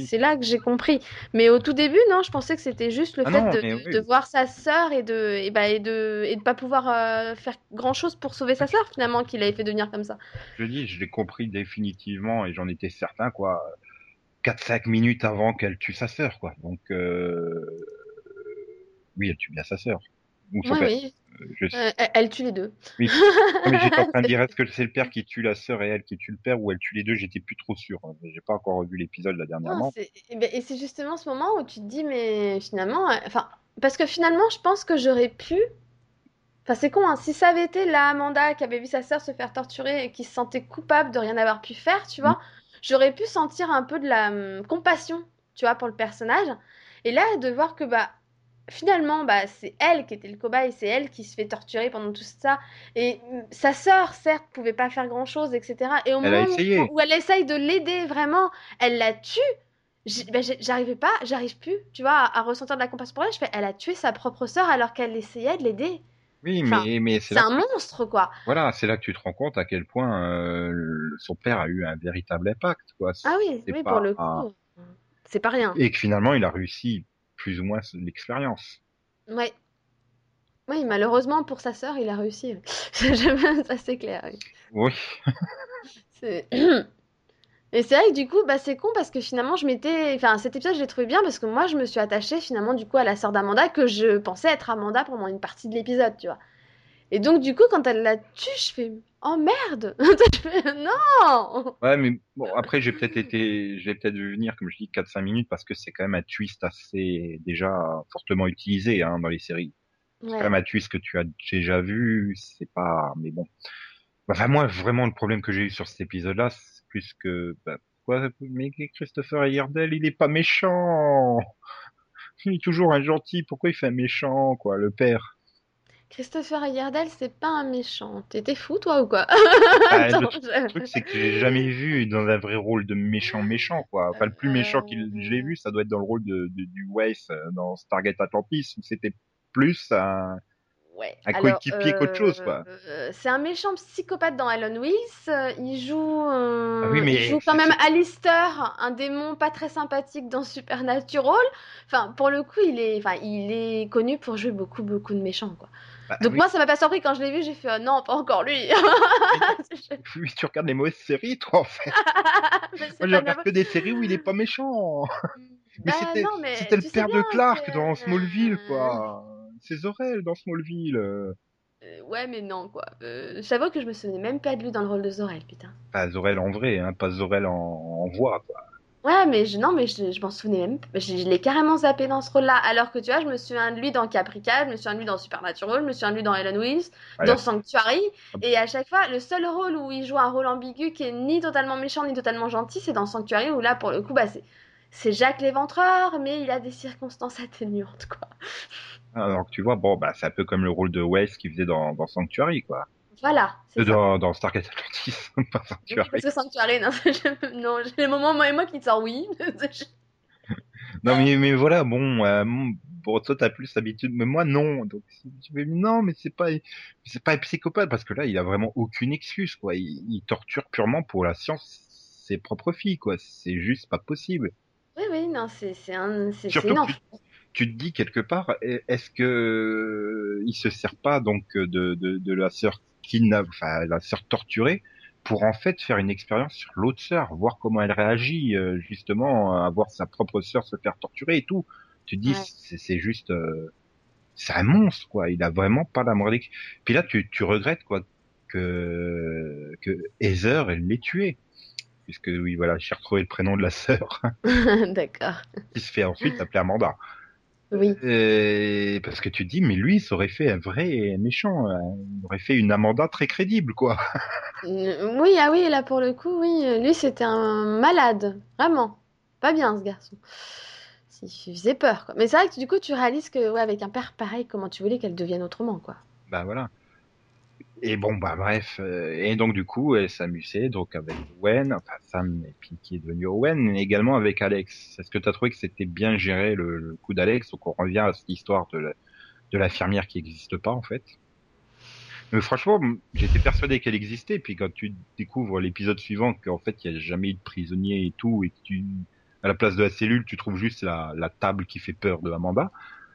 C'est là que j'ai compris. Mais au tout début, non, je pensais que c'était juste le ah fait non, de, oui. de, voir sa sœur et de et bah, et de et de pas pouvoir euh, faire grand chose pour sauver sa sœur finalement qu'il avait fait devenir comme ça. Je dis, je l'ai compris définitivement et j'en étais certain quoi. 4-5 minutes avant qu'elle tue sa sœur quoi. Donc euh... oui, elle tue bien sa sœur. Ou son oui, Euh, elle tue les deux. Oui. mais j'étais en train de dire est-ce que c'est le père qui tue la sœur et elle qui tue le père ou elle tue les deux? J'étais plus trop sûr. Hein. J'ai pas encore vu l'épisode là dernièrement. Eh ben, et c'est justement ce moment où tu te dis mais finalement, euh, enfin parce que finalement je pense que j'aurais pu. Enfin c'est con, hein. si ça avait été la Amanda qui avait vu sa sœur se faire torturer et qui se sentait coupable de rien avoir pu faire, tu vois, mm. j'aurais pu sentir un peu de la hum, compassion, tu vois, pour le personnage. Et là de voir que bah finalement, bah, c'est elle qui était le cobaye, c'est elle qui se fait torturer pendant tout ça. Et mm, sa sœur, certes, pouvait pas faire grand chose, etc. Et au moment où, elle essaye de l'aider vraiment, elle la tue. Bah, j'arrivais pas, j'arrive plus, tu vois, à, ressentir de la compassion pour elle. Je fais, elle a tué sa propre sœur alors qu'elle essayait de l'aider. Oui, mais, mais c'est un monstre, quoi. Voilà, c'est là que tu te rends compte à quel point euh, son père a eu un véritable impact, quoi. Ah oui, oui, pour le coup, c'est pas rien. Et que finalement, il a réussi plus ou moins l'expérience. Ouais. Oui, malheureusement pour sa sœur, il a réussi. ça c'est clair. Oui. Et c'est vrai que du coup, bah, c'est con parce que finalement, je m'étais. Enfin, cet épisode, je l'ai trouvé bien parce que moi, je me suis attachée finalement du coup à la sœur d'Amanda que je pensais être Amanda pendant une partie de l'épisode, tu vois. Et donc, du coup, quand elle la tue, je fais Oh merde Non Ouais, mais bon, après, j'ai peut-être été, j'ai peut-être vu venir, comme je dis, 4-5 minutes parce que c'est quand même un twist assez déjà fortement utilisé hein, dans les séries. C'est quand même un twist que tu as déjà vu, c'est pas. Mais bon. Enfin, moi, vraiment, le problème que j'ai eu sur cet épisode-là, c'est plus que. Bah, pourquoi Mais Christopher Ayerdel, il est pas méchant Il est toujours un gentil, pourquoi il fait un méchant, quoi, le père? Christopher Ayerdel, c'est pas un méchant. T'étais fou, toi, ou quoi? Bah, Le truc, c'est que j'ai jamais vu dans un vrai rôle de méchant méchant, quoi. Enfin, le plus méchant que j'ai vu, ça doit être dans le rôle de, du Weiss euh, dans Stargate Atlantis, où c'était plus un... ouais. Un coéquipier qu'autre chose, quoi. Euh, c'est un méchant psychopathe dans Alan Wills. Il joue, Ah oui, mais il joue quand même Alistair, un démon pas très sympathique dans Supernatural. Enfin, pour le coup, il est, enfin, il est connu pour jouer beaucoup, beaucoup de méchants, quoi. Bah, Donc oui, moi, ça m'a pas surpris quand je l'ai vu. J'ai fait, oh, non, pas encore lui. oui, tu regardes les mauvaises séries, toi, en fait. Moi, je regarde que des séries où il est pas méchant. Mais Bah, c'était, mais c'était le père de Clark dans Smallville, quoi. C'est Zorel dans Smallville. euh. Euh, ouais, mais non, quoi. Euh, J'avoue que je me souvenais même pas de lui dans le rôle de Zorel, putain. Pas Zorel en vrai, hein, pas Zorel en, en voix, quoi. Ouais, mais je, non, mais je, je m'en souvenais même pas. Je, je l'ai carrément zappé dans ce rôle-là. Alors que tu vois, je me souviens de lui dans Caprica, je me souviens de lui dans Supernatural, je me souviens de lui dans Ellen Wills, Voilà. dans Sanctuary. Et à chaque fois, le seul rôle où il joue un rôle ambigu qui est ni totalement méchant ni totalement gentil, c'est dans Sanctuary où là, pour le coup, bah, c'est. C'est Jacques l'Éventreur, mais il a des circonstances atténuantes, quoi. Alors que tu vois, bon, bah, c'est un peu comme le rôle de Wes qu'il faisait dans, dans Sanctuary, quoi. Voilà, Euh. Dans, dans Stargate Atlantis, pas Oui, Sanctuary. parce que Sanctuary, non, non, j'ai les moments, moi et moi, qui te sort oui. Non, mais, mais voilà, bon, euh, bon, toi, t'as plus l'habitude, mais moi, non. Donc, si tu me dis, non, mais c'est pas, c'est pas un psychopathe, parce que là, il a vraiment aucune excuse, quoi. Il, il torture purement pour la science ses propres filles, quoi. C'est juste pas possible. Oui, oui, non, c'est c'est un, c'est Surtout que tu, tu te dis quelque part, est-ce que il se sert pas donc de, de, de la sœur kidnappée, enfin la sœur torturée, pour en fait faire une expérience sur l'autre sœur, voir comment elle réagit, euh, justement, à voir sa propre sœur se faire torturer et tout. Tu te dis, Ouais. c'est juste, euh, c'est un monstre quoi. Il a vraiment pas la ex- Puis là, tu, tu regrettes quoi que que Heather elle l'ait tué, puisque oui voilà, j'ai retrouvé le prénom de la sœur D'accord. qui se fait ensuite appeler Amanda. Oui. Parce que tu dis, mais lui, ça aurait fait un vrai méchant. euh, Il aurait fait une Amanda très crédible, quoi. Oui, ah oui, là pour le coup, oui, euh, lui c'était un malade, vraiment. Pas bien ce garçon. Il faisait peur, quoi. Mais c'est vrai que du coup, tu réalises que, ouais, avec un père pareil, comment tu voulais qu'elle devienne autrement, quoi. Bah voilà. Et bon, bah bref. euh, et donc du coup, elle s'amusait donc avec Owen, enfin Sam, et puis qui est devenu Owen, mais également avec Alex. Est-ce que tu as trouvé que c'était bien géré le, le coup d'Alex? Donc on revient à cette histoire de la- de l'infirmière qui n'existe pas en fait. Mais franchement, j'étais persuadé qu'elle existait. Puis quand tu découvres l'épisode suivant qu'en fait il n'y a jamais eu de prisonnier et tout, et tu à la place de la cellule, tu trouves juste la, la table qui fait peur de Amanda,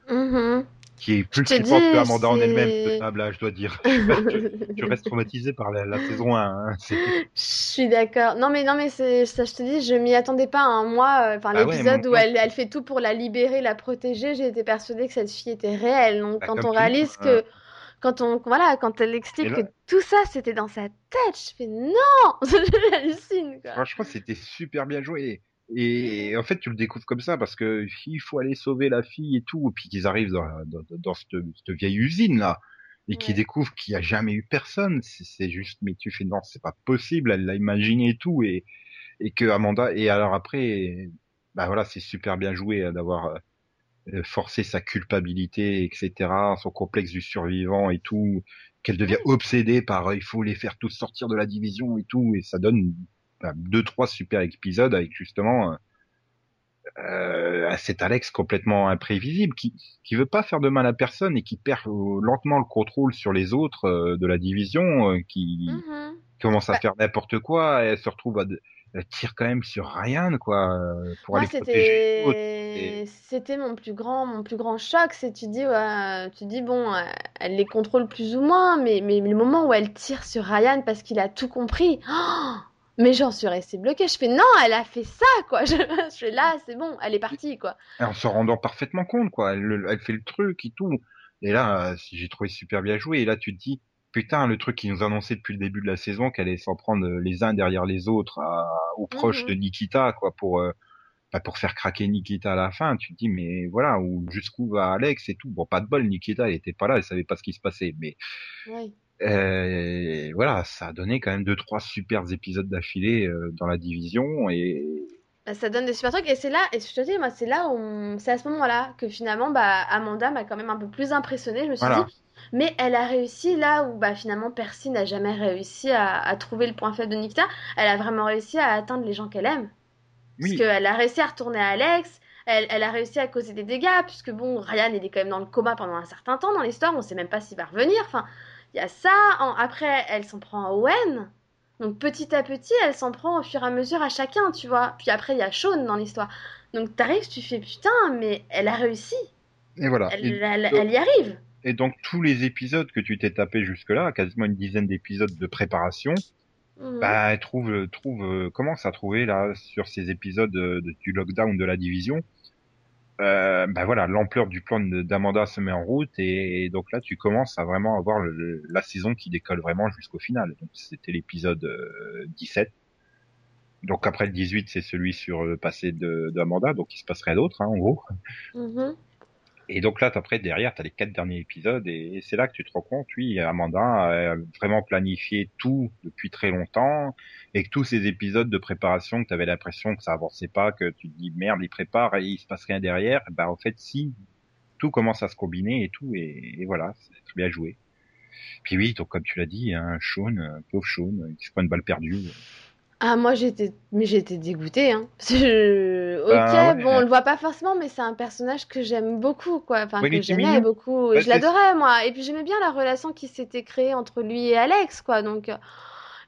Mhm. Qui est plus te flippante que Amanda en elle-même, je dois dire. tu, tu restes traumatisé par la, la saison 1. Hein. Je suis d'accord. Non mais non mais ça je te dis, je m'y attendais pas un mois euh, enfin ouais, l'épisode moi- où elle, elle fait tout pour la libérer, la protéger, j'ai été persuadée que cette fille était réelle. Donc Bah, quand on réalise euh, que quand on voilà, quand elle explique là- que tout ça c'était dans sa tête, je fais non, j'hallucine quoi. Franchement, c'était super bien joué. Et en fait, tu le découvres comme ça parce que il faut aller sauver la fille et tout, et puis qu'ils arrivent dans, dans, dans cette, cette vieille usine là, et qu'ils Ouais. découvrent qu'il n'y a jamais eu personne. C'est juste, mais tu fais non, c'est pas possible. Elle l'a imaginé et tout, et et que Amanda. Et alors après, bah voilà, c'est super bien joué euh, d'avoir euh, forcé sa culpabilité, etc., son complexe du survivant et tout, qu'elle devient obsédée par il faut les faire tous sortir de la division et tout, et ça donne deux trois super épisodes avec justement euh, euh, cet Alex complètement imprévisible qui qui veut pas faire de mal à personne et qui perd euh, lentement le contrôle sur les autres euh, de la division, euh, qui Mhm. commence à Bah- faire n'importe quoi, et elle se retrouve à de- elle tire quand même sur Ryan quoi pour Moi, aller protéger c'était mon plus grand mon plus grand choc, c'est tu dis ouais, tu dis bon, elle les contrôle plus ou moins, mais mais le moment où elle tire sur Ryan parce qu'il a tout compris. oh, mais j'en suis restée bloquée. Je fais non, elle a fait ça quoi. Je, je fais là, c'est bon, elle est partie quoi. En se rendant parfaitement compte, quoi. Elle, le- elle fait le truc et tout. Et là, euh, j'ai trouvé super bien joué. Et là, tu te dis, putain, le truc qu'ils nous annonçait depuis le début de la saison, qu'elle allait s'en prendre les uns derrière les autres à- aux proches Mhm. de Nikita, quoi, pour euh, bah, pour faire craquer Nikita à la fin. Tu te dis, mais voilà, jusqu'où va Alex et tout. Bon, pas de bol, Nikita, elle était pas là, elle savait pas ce qui se passait. Mais Oui. Euh, voilà, ça a donné quand même deux trois super épisodes d'affilée euh, dans la division et Bah, ça donne des super trucs et c'est là et je te dis moi c'est là où c'est à ce moment-là que finalement bah Amanda m'a quand même un peu plus impressionnée. Je me suis Voilà. dit mais elle a réussi là où bah finalement Percy n'a jamais réussi à, à trouver le point faible de Nikita. Elle a vraiment réussi à atteindre les gens qu'elle aime. oui. Parce qu'elle a réussi à retourner à Alex, elle, elle, a réussi à causer des dégâts, puisque bon, Ryan, il est quand même dans le coma pendant un certain temps dans l'histoire, on sait même pas s'il va revenir. Enfin, il y a ça. après, elle s'en prend à Owen. Donc petit à petit, elle s'en prend au fur et à mesure à chacun, tu vois. Puis après, il y a Sean dans l'histoire. Donc t'arrives, tu fais putain, mais elle a réussi. Et voilà. Elle, elle, y arrive. Et donc tous les épisodes que tu t'es tapé jusque-là, quasiment une dizaine d'épisodes de préparation, mhm. bah elle trouve, trouve euh, commence à trouver là sur ces épisodes de, du lockdown de la division? Euh, ben voilà, l'ampleur du plan d'Amanda se met en route et, donc là tu commences à vraiment avoir la saison qui décolle vraiment jusqu'au final. Donc c'était l'épisode 17. Euh, donc après le 18 c'est celui sur le passé d'Amanda, donc il se passerait d'autres hein, en gros. Mm-hmm. Et donc là, après, derrière, tu as les quatre derniers épisodes, et, c'est là que tu te rends compte, oui, Amanda a vraiment planifié tout depuis très longtemps, et que tous ces épisodes de préparation, que tu avais l'impression que ça avançait pas, que tu te dis, merde, il prépare et il se passe rien derrière, bah en fait, si, tout commence à se combiner et tout, et, voilà, c'est très bien joué. Puis oui, donc comme tu l'as dit, hein, Sean, euh, pauvre Sean, qui se prend une balle perdue. Ah, moi j'étais, mais j'étais dégoûtée. Hein. Ok, bah, bon, on le voit pas forcément, mais c'est un personnage que j'aime beaucoup, quoi. Enfin, que j'aimais beaucoup. Bah, je l'adorais, moi. Et puis j'aimais bien la relation qui s'était créée entre lui et Alex, quoi. Donc, euh,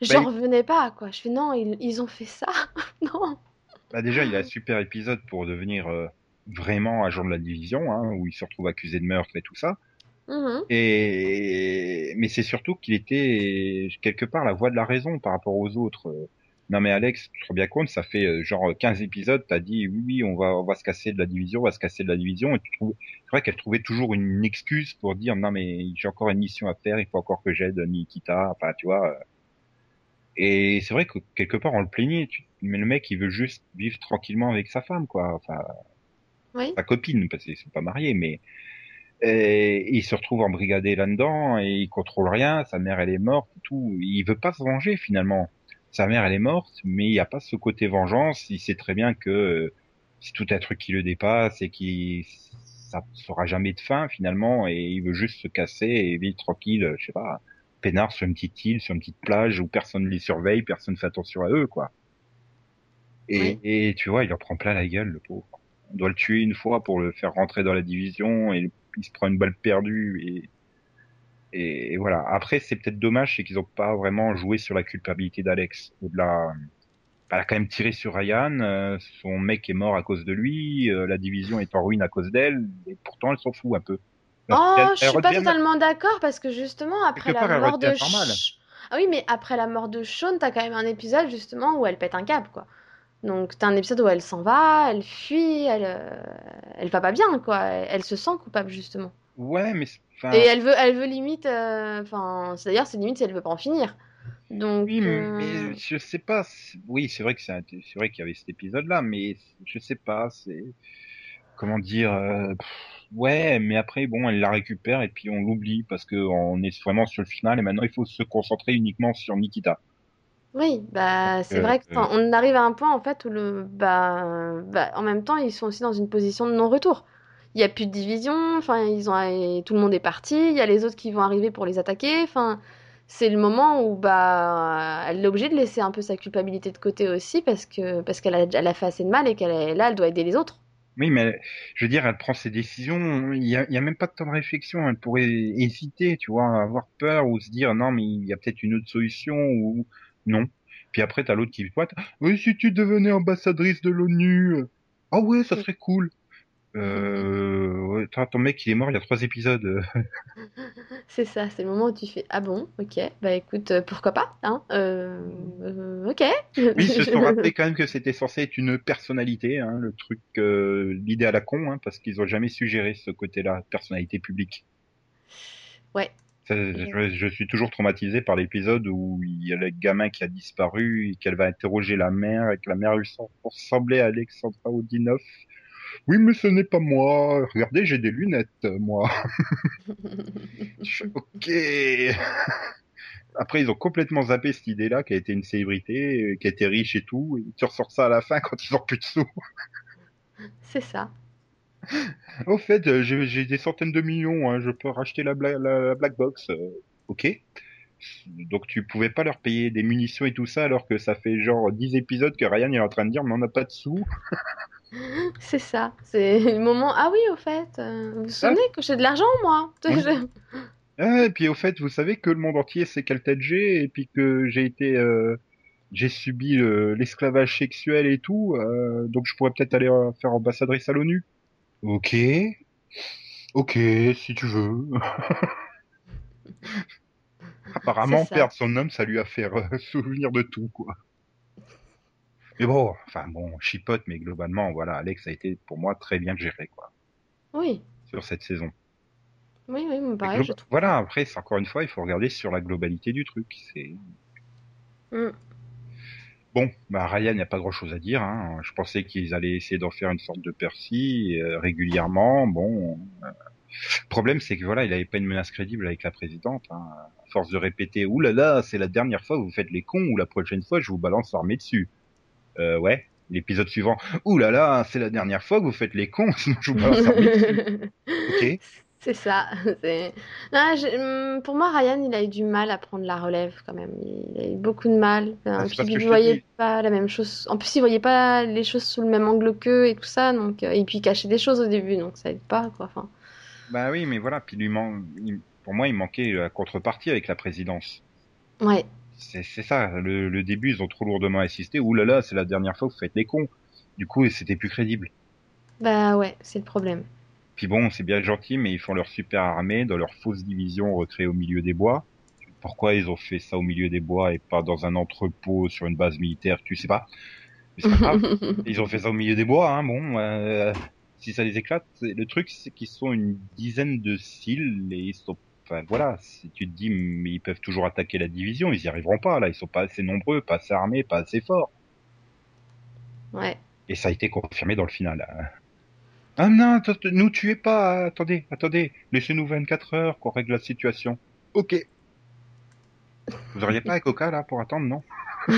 j'en bah, revenais pas, quoi. Je fais non, ils, ont fait ça. non. Bah déjà, il a un super épisode pour devenir euh, vraiment agent de la division, hein, où il se retrouve accusé de meurtre et tout ça. Mmh et mais c'est surtout qu'il était quelque part la voix de la raison par rapport aux autres. Non mais Alex, tu te rends bien compte, ça fait euh, genre 15 épisodes, t'as dit oui oui on va on va se casser de la division, on va se casser de la division et tu trouves c'est vrai qu'elle trouvait toujours une excuse pour dire non mais j'ai encore une mission à faire, il faut encore que j'aide Nikita, enfin tu vois. Euh. Et c'est vrai que quelque part on le plaignait, mais le mec il veut juste vivre tranquillement avec sa femme quoi, enfin oui. sa copine parce qu'ils sont pas mariés mais et il se retrouve embrigadé là-dedans et il contrôle rien, sa mère elle est morte tout, il veut pas se venger finalement sa mère elle est morte, mais il n'y a pas ce côté vengeance. Il sait très bien que euh, c'est tout un truc qui le dépasse et qui ça sera jamais de fin finalement et il veut juste se casser et vivre tranquille, je sais pas, peinard sur une petite île, sur une petite plage où personne ne les surveille, personne ne fait attention à eux quoi. Et, et tu vois, il leur prend plein la gueule le pauvre. On doit le tuer une fois pour le faire rentrer dans la division et il se prend une balle perdue et et, voilà. Après, c'est peut-être dommage, c'est qu'ils n'ont pas vraiment joué sur la culpabilité d'Alex. Au-delà, elle a quand même tiré sur Ryan. Euh, son mec est mort à cause de lui. Euh, la division est en ruine à cause d'elle. Et pourtant, elle s'en fout un peu. oh, je suis pas totalement d'accord parce que justement après la mort de ah oui, mais après la mort de Sean, t'as quand même un épisode justement où elle pète un câble, quoi. Donc t'as un épisode où elle s'en va, elle fuit, elle, euh, elle va pas bien, quoi. Elle, se sent coupable justement. Ouais, mais et elle veut, elle veut limite. Euh, enfin, c'est d'ailleurs, c'est limite si elle veut pas en finir. Donc. Oui, mais, euh, je sais pas. Oui, c'est vrai que c'est, c'est vrai qu'il y avait cet épisode-là, mais je sais pas. C'est comment dire. Euh, ouais, mais après, bon, elle la récupère et puis on l'oublie parce que on est vraiment sur le final et maintenant il faut se concentrer uniquement sur Nikita. Oui, bah c'est vrai qu'on arrive à un point en fait où le bah, bah en même temps ils sont aussi dans une position de non-retour il y a plus de division, enfin ils ont tout le monde est parti, il y a les autres qui vont arriver pour les attaquer, enfin c'est le moment où bah elle est obligée de laisser un peu sa culpabilité de côté aussi parce que parce qu'elle a, elle a fait assez de mal et qu'elle est là, elle doit aider les autres. Oui, mais je veux dire, elle prend ses décisions. Il y a, même pas de temps de réflexion. Elle pourrait hésiter, tu vois, avoir peur ou se dire non, mais il y a peut-être une autre solution ou non. Puis après, t'as l'autre qui pointe. Oui, si tu devenais ambassadrice de l'ONU. Ah ouais, ça serait cool. Euh, ton mec il est mort il y a trois épisodes. c'est ça, c'est le moment où tu fais ah bon, ok, bah écoute, euh, pourquoi pas, hein, euh, euh, ok. Oui, ils se sont rappelés quand même que c'était censé être une personnalité, hein, le truc, l'idée à la con, hein, parce qu'ils ont jamais suggéré ce côté-là, personnalité publique. Ouais. je, suis toujours traumatisé par l'épisode où il y a le gamin qui a disparu et qu'elle va interroger la mère et que la mère lui ressemblait à Alexandra Odinov oui, mais ce n'est pas moi. Regardez, j'ai des lunettes, moi. ok. Après, ils ont complètement zappé cette idée-là, qui a été une célébrité, qui a été riche et tout. Et tu ressors ça à la fin quand ils ont plus de sous. C'est ça. Au fait, euh, j'ai des centaines de millions, hein, je peux racheter la, black box. Euh, ok. Donc tu pouvais pas leur payer des munitions et tout ça alors que ça fait genre 10 épisodes que Ryan est en train de dire mais on n'a pas de sous. C'est ça. C'est le moment. Ah oui, au fait, euh, vous vous souvenez que j'ai de l'argent, moi? Ah, et puis au fait, vous savez que le monde entier sait quelle tête j'ai, et puis que j'ai été, euh, j'ai subi euh, l'esclavage sexuel et tout, euh, donc je pourrais peut-être aller euh, faire ambassadrice à l'ONU. Ok, ok, si tu veux. Apparemment, C'est ça. perdre son homme, ça lui a fait euh, souvenir de tout, quoi. Mais bon, enfin bon, chipote, mais globalement, voilà, Alex a été pour moi très bien géré, quoi, Oui, sur cette saison. oui, oui, mais pareil, je trouve. Voilà, après, c'est encore une fois, il faut regarder sur la globalité du truc. C'est Mm. bon, bah Ryan, il n'y a pas grand-chose à dire. Hein. Je pensais qu'ils allaient essayer d'en faire une sorte de Percy euh, régulièrement. Bon, euh, le problème, c'est que voilà, il avait pas une menace crédible avec la présidente. Hein. À force de répéter, ouh là là, c'est la dernière fois que vous faites les cons, ou la prochaine fois, je vous balance l'armée dessus. Euh, ouais. L'épisode suivant, ouh là là, c'est la dernière fois que vous faites les cons, sinon je vous balance. Ok. C'est ça. Non, hum, pour moi, Ryan, il a eu du mal à prendre la relève quand même. Il a eu beaucoup de mal. Ah, puis il te voyait pas la même chose. En plus, il voyait pas les choses sous le même angle qu'eux et tout ça. Donc, euh, et puis il cachait des choses au début, donc ça aide pas quoi. Enfin, Bah oui, mais voilà, puis lui man... pour moi, il manquait la contrepartie avec la présidence. ouais. C'est ça, le, le début, ils ont trop lourdement insisté. Ouh là là, c'est la dernière fois que vous faites les cons. Du coup, c'était plus crédible. Bah ouais, c'est le problème. Puis bon, c'est bien gentil, mais ils font leur super armée dans leur fausse division recréée au milieu des bois. Pourquoi ils ont fait ça au milieu des bois et pas dans un entrepôt sur une base militaire, tu sais pas. Mais pas grave. Ils ont fait ça au milieu des bois, hein, bon, euh, si ça les éclate, le truc c'est qu'ils sont une dizaine de cils et ils sont, enfin voilà, si tu te dis, mais ils peuvent toujours attaquer la division, ils y arriveront pas, là, ils sont pas assez nombreux, pas assez armés, pas assez forts. ouais. Et ça a été confirmé dans le final. hein. Ah non, nous tuez pas, attendez, attendez, laissez-nous 24 heures qu'on règle la situation. Ok. Vous auriez pas un coca là pour attendre, non?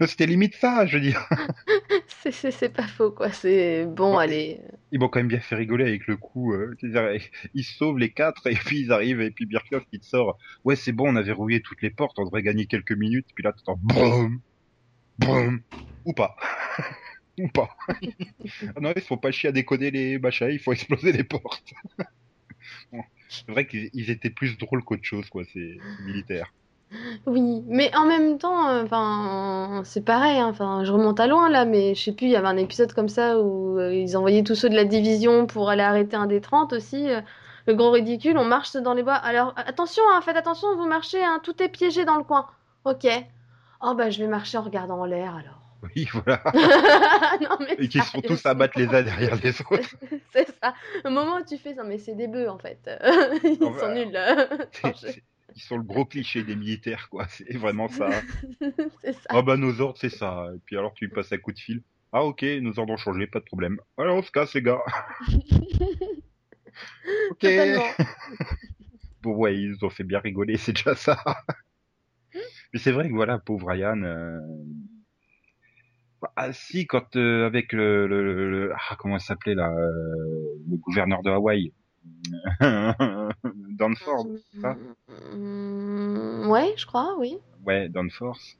Non, C'était limite ça, je veux dire. c'est pas faux quoi. C'est bon, Bon, allez. Ils m'ont quand même bien fait rigoler avec le coup. Euh, ils sauvent les quatre et puis ils arrivent et puis Birkhoff qui te sort. Ouais, c'est bon, on a verrouillé toutes les portes, on devrait gagner quelques minutes. Puis là, t'entends boum, boum, ou pas, ou pas. ah non, ils se font pas chier à décoder les machins, il faut exploser les portes. Bon, c'est vrai qu'ils ils étaient plus drôles qu'autre chose, quoi. C'est c'est militaire. Oui, mais en même temps, euh, enfin, c'est pareil. hein, Enfin, je remonte à loin là, mais je sais plus. Il y avait un épisode comme ça où euh, ils envoyaient tous ceux de la division pour aller arrêter un des 30 aussi. euh, le gros ridicule, on marche dans les bois. Alors attention, hein, faites attention, vous marchez, hein, tout est piégé dans le coin. Ok. Oh bah je vais marcher en regardant en l'air alors. Oui, voilà. non mais Et qu'ils se font tous abattre les uns derrière les autres. C'est ça. Au moment où tu fais ça, mais c'est des bœufs en fait. Ils bah, sont nuls. là. C'est- c'est- Ils sont le gros cliché des militaires, quoi. C'est vraiment ça. Ah bah nos ordres c'est ça. Et puis alors tu lui passes un coup de fil. Ah ok, nos ordres ont changé, pas de problème. Alors on se casse les gars. ok. Bon ouais, ils nous ont fait bien rigoler, c'est déjà ça. Mais c'est vrai que voilà, pauvre Ryan. euh, Ah si, quand euh, avec le, le, le- le- ah comment il s'appelait là, euh, le gouverneur de Hawaï, Danforth, ça? Mm, Ouais, je crois, oui. Ouais, Danforth.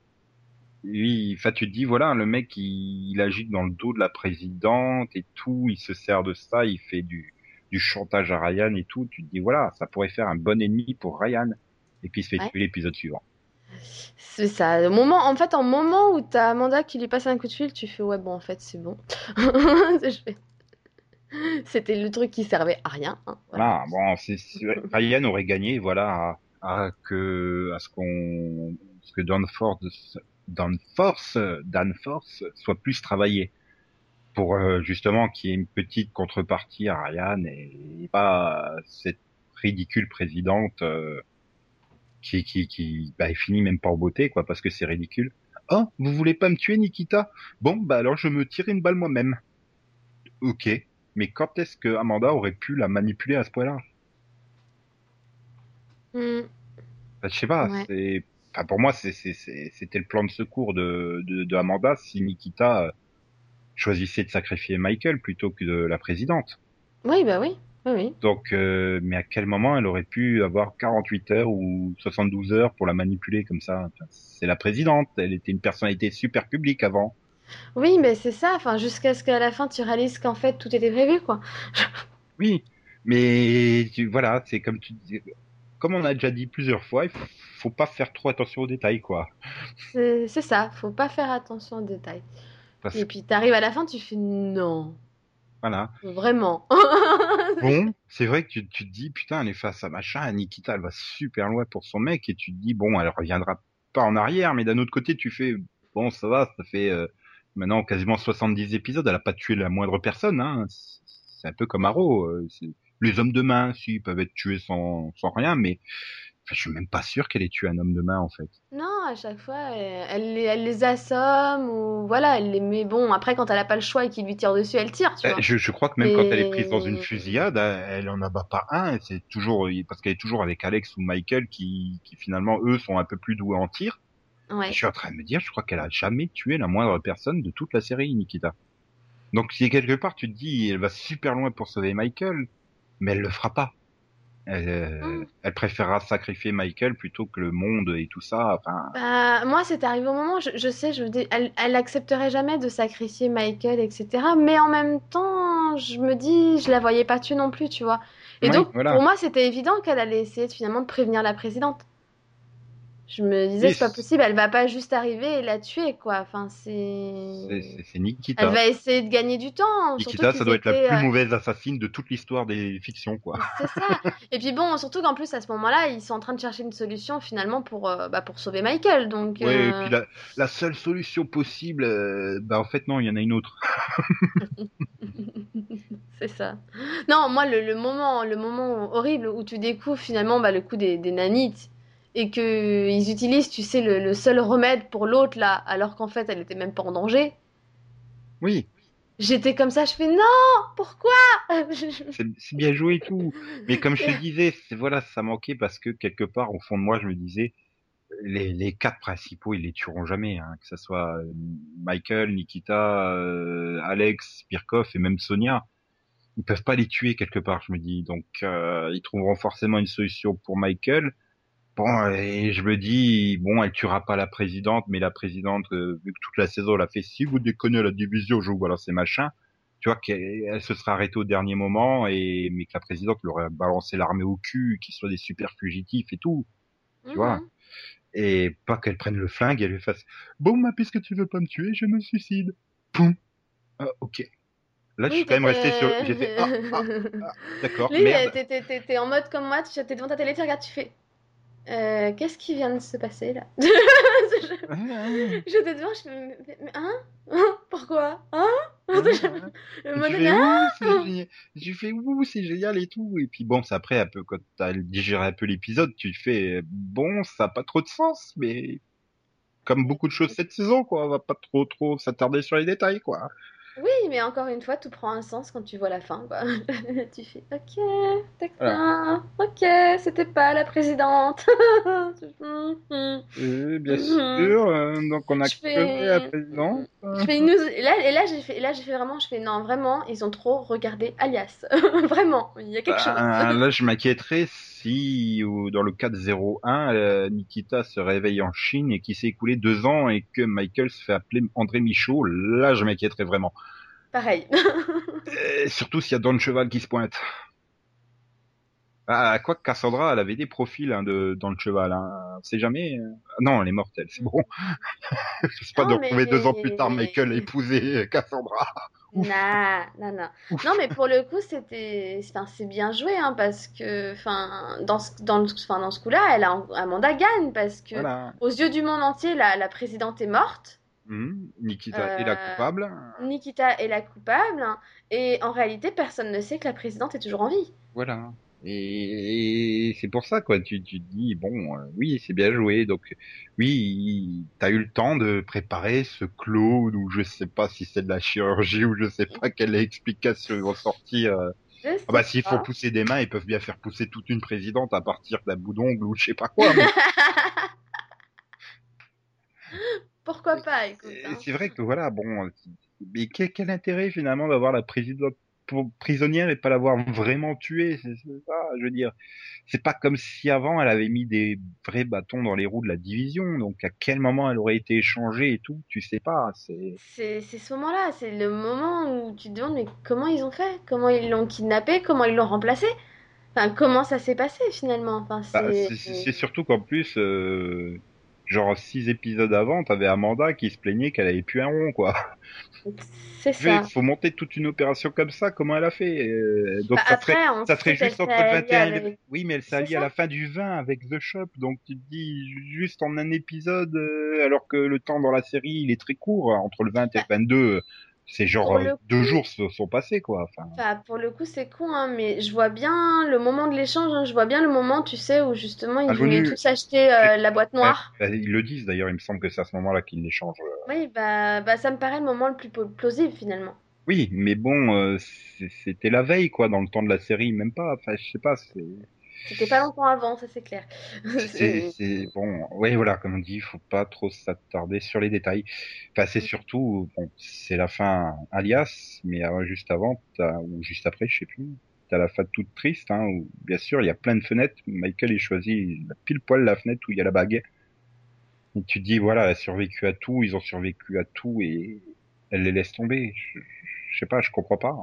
Lui, enfin, tu te dis, voilà, le mec, il, il agit dans le dos de la présidente et tout, il se sert de ça, il fait du, du chantage à Ryan et tout. Tu te dis, voilà, ça pourrait faire un bon ennemi pour Ryan. Et puis il se fait Ouais. tuer l'épisode suivant. C'est ça. Au moment, en fait, en moment où t'as Amanda qui lui passe un coup de fil, tu fais ouais, bon, en fait, c'est bon. Je fais- C'était le truc qui servait à rien. hein. Voilà, bon, c'est, c'est- Ryan aurait gagné, voilà, à, à que, à ce qu'on, ce que Danforth, Danforth, Danforth soit plus travaillé. Pour, euh, justement, qu'il y ait une petite contrepartie à Ryan et pas cette ridicule présidente, euh, qui, qui, qui, bah, finit même pas en beauté, quoi, parce que c'est ridicule. Oh, vous voulez pas me tuer, Nikita? Bon, bah, alors je me tire une balle moi-même. Ok. Mais quand est-ce que Amanda aurait pu la manipuler à ce point-là? Mm. Je sais pas, Ouais. c'est, enfin, pour moi, c'est, c'est, c'est- c'était le plan de secours de, de, de Amanda si Nikita euh, choisissait de sacrifier Michael plutôt que de la présidente. Oui, bah oui. Oui, oui. Donc, euh, mais à quel moment elle aurait pu avoir 48 heures ou 72 heures pour la manipuler comme ça? Enfin, C'est la présidente, elle était une personnalité super publique avant. Oui, mais c'est ça, enfin, jusqu'à ce qu'à la fin tu réalises qu'en fait tout était prévu, quoi. Oui, mais tu, voilà, c'est comme tu disais, comme on a déjà dit plusieurs fois, il faut pas faire trop attention aux détails, quoi. C'est ça, faut pas faire attention aux détails. Parce Et puis t'arrives à la fin, tu fais non, voilà. vraiment. Bon, c'est vrai que tu, tu te dis, putain, elle est face à machin, Nikita, elle va super loin pour son mec, et tu te dis, bon, elle reviendra pas en arrière, mais d'un autre côté, tu fais, bon, ça va, ça fait euh, maintenant quasiment 70 épisodes, elle a pas tué la moindre personne, hein. C'est un peu comme Arrow. euh, les hommes de main, si, ils peuvent être tués sans, sans rien, mais enfin, je suis même pas sûr qu'elle ait tué un homme de main, en fait. Non, à chaque fois, elle, elle les, elle les assomme ou voilà, elle les met. Bon, après, quand elle a pas le choix et qu'il lui tire dessus, elle tire, tu Euh, vois. Je, je crois que même quand elle est prise dans une fusillade, elle elle en abat pas un, c'est toujours parce qu'elle est toujours avec Alex ou Michael qui, qui finalement eux sont un peu plus doués en tir. Ouais. Je suis en train de me dire, je crois qu'elle a jamais tué la moindre personne de toute la série, Nikita. Donc si quelque part tu te dis, elle va super loin pour sauver Michael, mais elle le fera pas. Elle, euh, Mm. elle préférera sacrifier Michael plutôt que le monde et tout ça. Enfin, Bah, moi, c'est arrivé au moment, je, je sais, je, elle, elle accepterait jamais de sacrifier Michael, etc. Mais en même temps, je me dis, je la voyais pas tuer non plus, tu vois. Et Oui, donc, voilà. pour moi, c'était évident qu'elle allait essayer de, finalement de prévenir la présidente. Je me disais, c'est pas possible, elle va pas juste arriver et la tuer, quoi. Enfin, c'est c'est. Nikita. Elle va essayer de gagner du temps. Nikita, ça doit être la plus euh, mauvaise assassine de toute l'histoire des fictions, quoi. C'est ça. Et puis bon, surtout qu'en plus, à ce moment-là, ils sont en train de chercher une solution finalement pour, euh, bah, pour sauver Michael. Donc, Ouais, et euh, puis la, la seule solution possible, euh, bah en fait non, il y en a une autre. c'est ça. Non, moi, le, le moment, le moment horrible où tu découvres finalement bah, le coup des, des nanites et que ils utilisent, tu sais, le, le seul remède pour l'autre là, alors qu'en fait, elle était même pas en danger. Oui, J'étais comme ça, je fais non, pourquoi? C'est bien joué et tout. Mais comme je te disais, voilà, ça manquait parce que quelque part au fond de moi, je me disais, les, les quatre principaux, ils les tueront jamais, hein, que ce soit euh, Michael, Nikita, euh, Alex, Birkov et même Sonia. Ils peuvent pas les tuer quelque part, je me dis. Donc euh, ils trouveront forcément une solution pour Michael. Bon, et je me dis, bon, elle tuera pas la présidente, mais la présidente, euh, vu que toute la saison, elle a fait, si vous déconnez la division, je vous balance ces machins, tu vois qu'elle elle se sera arrêtée au dernier moment, et mais que la présidente leur aurait balancé l'armée au cul, qu'ils soient des super fugitifs et tout, tu vois? Mhm. Et pas qu'elle prenne le flingue et lui fasse, bon, ma puisque tu veux pas me tuer, je me suicide. Poum. Ah, ok. Là, je suis quand même resté sur, j'ai fait, ah, ah, ah, d'accord, t'es- t'es t'es- t'es en mode comme moi, tu es devant ta télé, tu regardes, tu fais. Euh, Qu'est-ce qui vient de se passer là? J'étais devant, je fais. Mais, hein? Hein? Pourquoi Hein tu fais, ah ouh, c'est génial. Tu fais, ouh, c'est génial et tout. Et puis bon, c'est après, un peu, quand t'as digéré un peu l'épisode, tu fais, bon, ça a pas trop de sens, mais comme beaucoup de choses cette saison, quoi, on va pas trop, trop s'attarder sur les détails, quoi. Oui, mais encore une fois, tout prend un sens quand tu vois la fin, quoi. tu fais Ok, d'accord, ok, c'était pas la présidente. Euh, bien Mhm. sûr, euh, donc on a Je fais- la présidente. Je fais une et là, et là j'ai fait, et là j'ai fait vraiment, je fais non vraiment, ils ont trop regardé Alias, vraiment, il y a quelque Ben, chose. là, je m'inquiéterais si, ou dans le cas de 01, euh, Nikita se réveille en Chine et qu'il s'est écoulé deux ans et que Michael se fait appeler André Michaud. Là, je m'inquiéterais vraiment. Pareil. Euh, surtout s'il y a Don Cheval qui se pointe. Ah, quoi que Cassandra, elle avait des profils hein, de dans le cheval. Hein. On sait jamais. euh. Ah Non, elle est mortelle, c'est bon. Je sais pas Non, de mais- retrouver deux ans plus tard Michael épousé Cassandra. Ouf. Nah, non, non. Ouf. Non, mais pour le coup, c'était, enfin, c'est bien joué, hein, parce que, enfin, dans ce, dans le, enfin, dans ce coup-là, elle a un- Amanda gagne parce que, Voilà. aux yeux du monde entier, la, la présidente est morte. Mhm. Nikita est la Euh, coupable. Nikita est la coupable, et en réalité, personne ne sait que la présidente est toujours en vie. Voilà. Et, et c'est pour ça quoi. Tu, tu te dis bon, euh, oui, c'est bien joué. Donc oui, t'as eu le temps de préparer ce clone ou je sais pas si c'est de la chirurgie ou je sais pas quelle explication ils vont sortir. euh. Ah bah s'il faut pousser des mains, ils peuvent bien faire pousser toute une présidente à partir d'un bout d'ongle ou je sais pas quoi. mais Pourquoi pas, écoute. c'est hein. c'est vrai que voilà, bon, mais quel, quel intérêt finalement d'avoir la présidente prisonnière et pas l'avoir vraiment tuée. C'est ça, je veux dire. C'est pas comme si avant elle avait mis des vrais bâtons dans les roues de la division. Donc à quel moment elle aurait été échangée et tout, tu sais pas. C'est c'est ce moment-là, c'est le moment où tu te demandes mais comment ils ont fait, comment ils l'ont kidnappé, comment ils l'ont remplacé? Enfin, comment ça s'est passé finalement? Enfin, bah, C'est surtout qu'en plus, euh, genre six épisodes avant, t'avais Amanda qui se plaignait qu'elle avait plus un rond, quoi. C'est ça. Il faut monter toute une opération comme ça, comment elle a fait euh, Donc bah, ça, serait, ça serait juste entre le 21 et Oui, mais elle s'est alliée à la fin du 20 avec The Shop, donc tu te dis juste en un épisode, euh, alors que le temps dans la série il est très court, entre le 20 et le 22, c'est genre euh, deux jours se sont passés quoi. Enfin... Bah, pour le coup c'est con hein, mais je vois bien le moment de l'échange, hein, je vois bien le moment tu sais où justement ils ah, voulaient tous acheter euh, la boîte noire. Bah, ils le disent d'ailleurs, il me semble que c'est à ce moment-là qu'ils l'échangent. Euh. Oui bah, bah ça me paraît le moment le plus plausible finalement. Oui mais bon c'était la veille quoi dans le temps de la série même pas, enfin je sais pas c'est. C'était pas longtemps avant, ça c'est clair. c'est bon, oui voilà, comme on dit, il faut pas trop s'attarder sur les détails. Enfin, c'est surtout, bon, c'est la fin alias, mais juste avant, ou juste après, je sais plus, t'as la fin toute triste, hein, où bien sûr il y a plein de fenêtres. Michael est choisi pile poil la fenêtre où il y a la bague. Et tu te dis voilà, elle a survécu à tout, ils ont survécu à tout et elle les laisse tomber. Je, je sais pas, je comprends pas.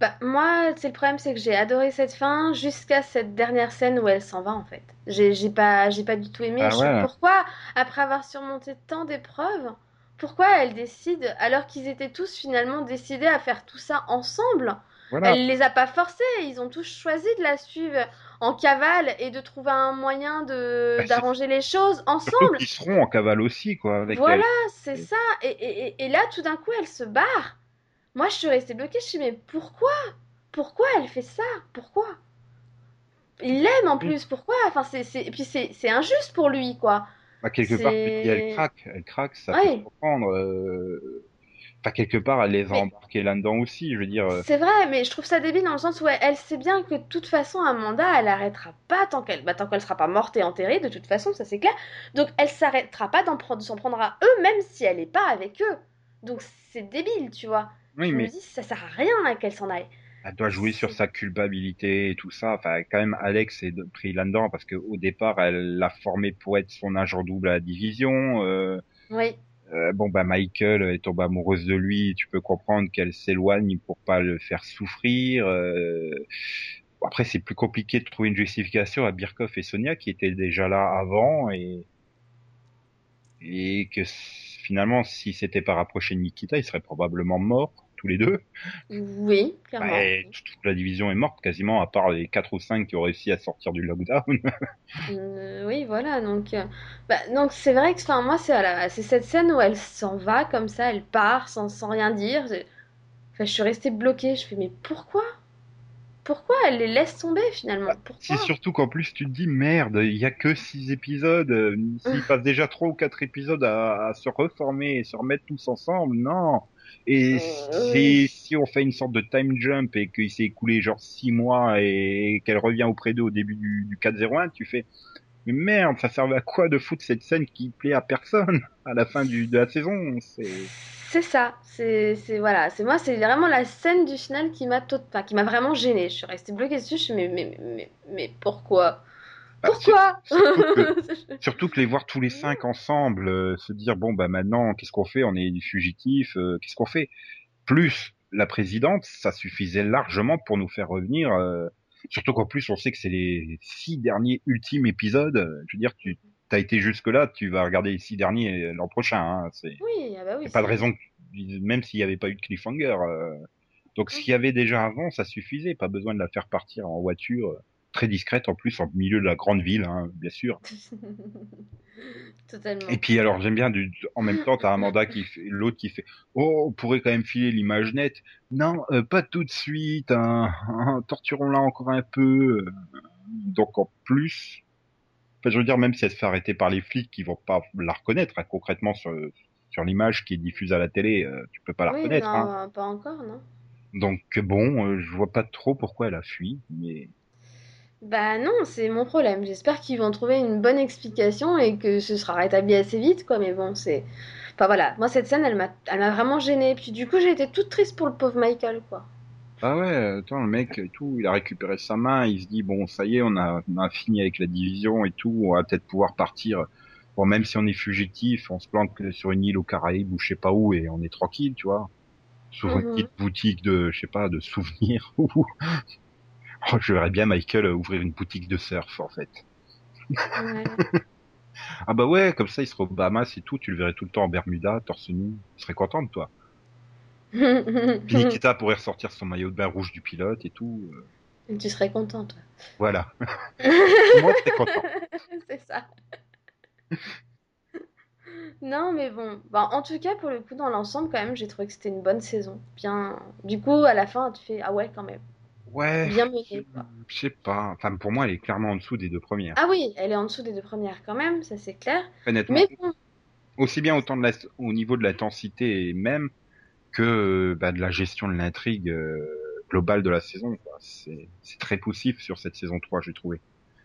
Bah, moi, c'est le problème, c'est que j'ai adoré cette fin jusqu'à cette dernière scène où elle s'en va en fait. J'ai pas, j'ai pas du tout aimé. Ah pourquoi, après avoir surmonté tant d'épreuves, pourquoi elle décide, alors qu'ils étaient tous finalement décidés à faire tout ça ensemble, voilà. elle les a pas forcés. Ils ont tous choisi de la suivre en cavale et de trouver un moyen de bah, d'arranger les choses ensemble. Ils seront en cavale aussi, quoi. voilà, c'est ça. Et, et, et là, tout d'un coup, elle se barre. Moi, je suis restée bloquée. Je me suis mais pourquoi? Pourquoi elle fait ça? Pourquoi? Il l'aime en plus. Pourquoi? Enfin, c'est, Et puis, c'est injuste pour lui, quoi. Bah, quelque part, elle craque. Elle craque, ça peut se comprendre. Euh, enfin, quelque part, elle les a embarqués là-dedans aussi, je veux dire. Euh. C'est vrai, mais je trouve ça débile dans le sens où elle, sait bien que de toute façon, Amanda, elle arrêtera pas tant qu'elle bah, tant qu'elle sera pas morte et enterrée, de toute façon, ça c'est clair. Donc, elle s'arrêtera pas d'en prendre, s'en prendre à eux, même si elle est pas avec eux. Donc, c'est débile, tu vois. Oui, mais... me dis, ça sert à rien qu'elle s'en aille. Elle doit jouer sur sa culpabilité et tout ça. Enfin, quand même, Alex est pris là-dedans parce qu'au départ, elle l'a formé pour être son agent double à la division. Euh, oui. Euh, bon, bah, Michael est tombée amoureuse de lui. Tu peux comprendre qu'elle s'éloigne pour pas le faire souffrir. Euh... Après, c'est plus compliqué de trouver une justification à Birkhoff et Sonia qui étaient déjà là avant et et que finalement, si c'était pas rapproché de Nikita, il serait probablement mort tous les deux. Oui, clairement. Bah, toute la division est morte quasiment, à part les 4 ou 5 qui ont réussi à sortir du lockdown. Euh, oui, voilà. Donc, euh, bah, donc c'est vrai que, enfin, moi, c'est c'est cette scène où elle s'en va comme ça, elle part sans, sans rien dire. Enfin, je suis restée bloquée. Je fais, mais pourquoi? Pourquoi elle les laisse tomber finalement? Bah, C'est surtout qu'en plus tu te dis merde, il y a que 6 épisodes, euh, s'il passe déjà 3 ou 4 épisodes à, se reformer et se remettre tous ensemble, non. Et euh, si on fait une sorte de time jump et qu'il s'est écoulé genre 6 mois et qu'elle revient auprès d'eux au début du, du 4-0-1, tu fais mais merde, ça servait à quoi de foutre cette scène qui plaît à personne à la fin du, de la saison? C'est ça, c'est voilà, c'est moi, c'est vraiment la scène du final qui m'a enfin, qui m'a vraiment gênée. Je suis restée bloquée dessus, je suis mais mais mais, mais pourquoi? Pourquoi surtout, que, les voir tous les cinq ensemble, euh, se dire bon bah maintenant qu'est-ce qu'on fait? On est des fugitifs, euh, qu'est-ce qu'on fait? Plus la présidente, ça suffisait largement pour nous faire revenir. Euh, Surtout qu'en plus, on sait que c'est les six derniers ultimes épisodes. Je veux dire, tu as été jusque-là, tu vas regarder les six derniers l'an prochain. Hein. C'est oui, ah bah oui, pas de raison, même s'il n'y avait pas eu de cliffhanger. Euh. Donc, ce qu'il y avait déjà avant, ça suffisait. Pas besoin de la faire partir en voiture très discrète en plus en milieu de la grande ville, hein, bien sûr. Totalement. Et puis alors j'aime bien du, en même temps t'as Amanda qui fait l'autre qui fait oh on pourrait quand même filer l'image nette non euh, pas tout de suite hein, hein, torturons-la encore un peu euh. donc en plus enfin, je veux dire même si elle se fait arrêter par les flics qui vont pas la reconnaître concrètement sur sur l'image qui est diffusée à la télé euh, tu peux pas la reconnaître non, pas encore non donc bon je vois pas trop pourquoi elle a fui mais bah non, c'est mon problème. J'espère qu'ils vont trouver une bonne explication et que ce sera rétabli assez vite, quoi. Mais bon, c'est. Enfin voilà, moi cette scène, elle m'a, elle m'a vraiment gênée. Puis du coup, j'ai été toute triste pour le pauvre Michael, quoi. Ah ouais, attends, le mec, et tout, il a récupéré sa main, il se dit, bon, ça y est, on a, on a fini avec la division et tout, on va peut-être pouvoir partir. Bon, même si on est fugitif, on se planque sur une île aux Caraïbes ou je sais pas où et on est tranquille, tu vois. Sur une Mhm. petite boutique de, je sais pas, de souvenirs. oh, je verrais bien Michael ouvrir une boutique de surf, en fait. Ouais. Ah bah ouais, comme ça, il serait aux Bahamas et tout, tu le verrais tout le temps en Bermuda, torse nu. Tu serais content de toi. Puis Nikita pourrait ressortir son maillot de bain rouge du pilote et tout. euh, tu serais content, toi. Voilà. Moi, je serais content. C'est ça. Non, mais bon. Bah, en tout cas, pour le coup, dans l'ensemble, quand même, j'ai trouvé que c'était une bonne saison. Bien. Du coup, à la fin, tu fais Ah ouais, quand même. Ouais, Bien je sais pas. Enfin, pour moi, elle est clairement en dessous des deux premières. Ah oui, elle est en dessous des deux premières, quand même, ça c'est clair. Honnêtement, Mais bon, aussi bien autant de la, au niveau de l'intensité même que bah, de la gestion de l'intrigue euh, globale de la saison. c'est très poussif sur cette saison 3, j'ai trouvé.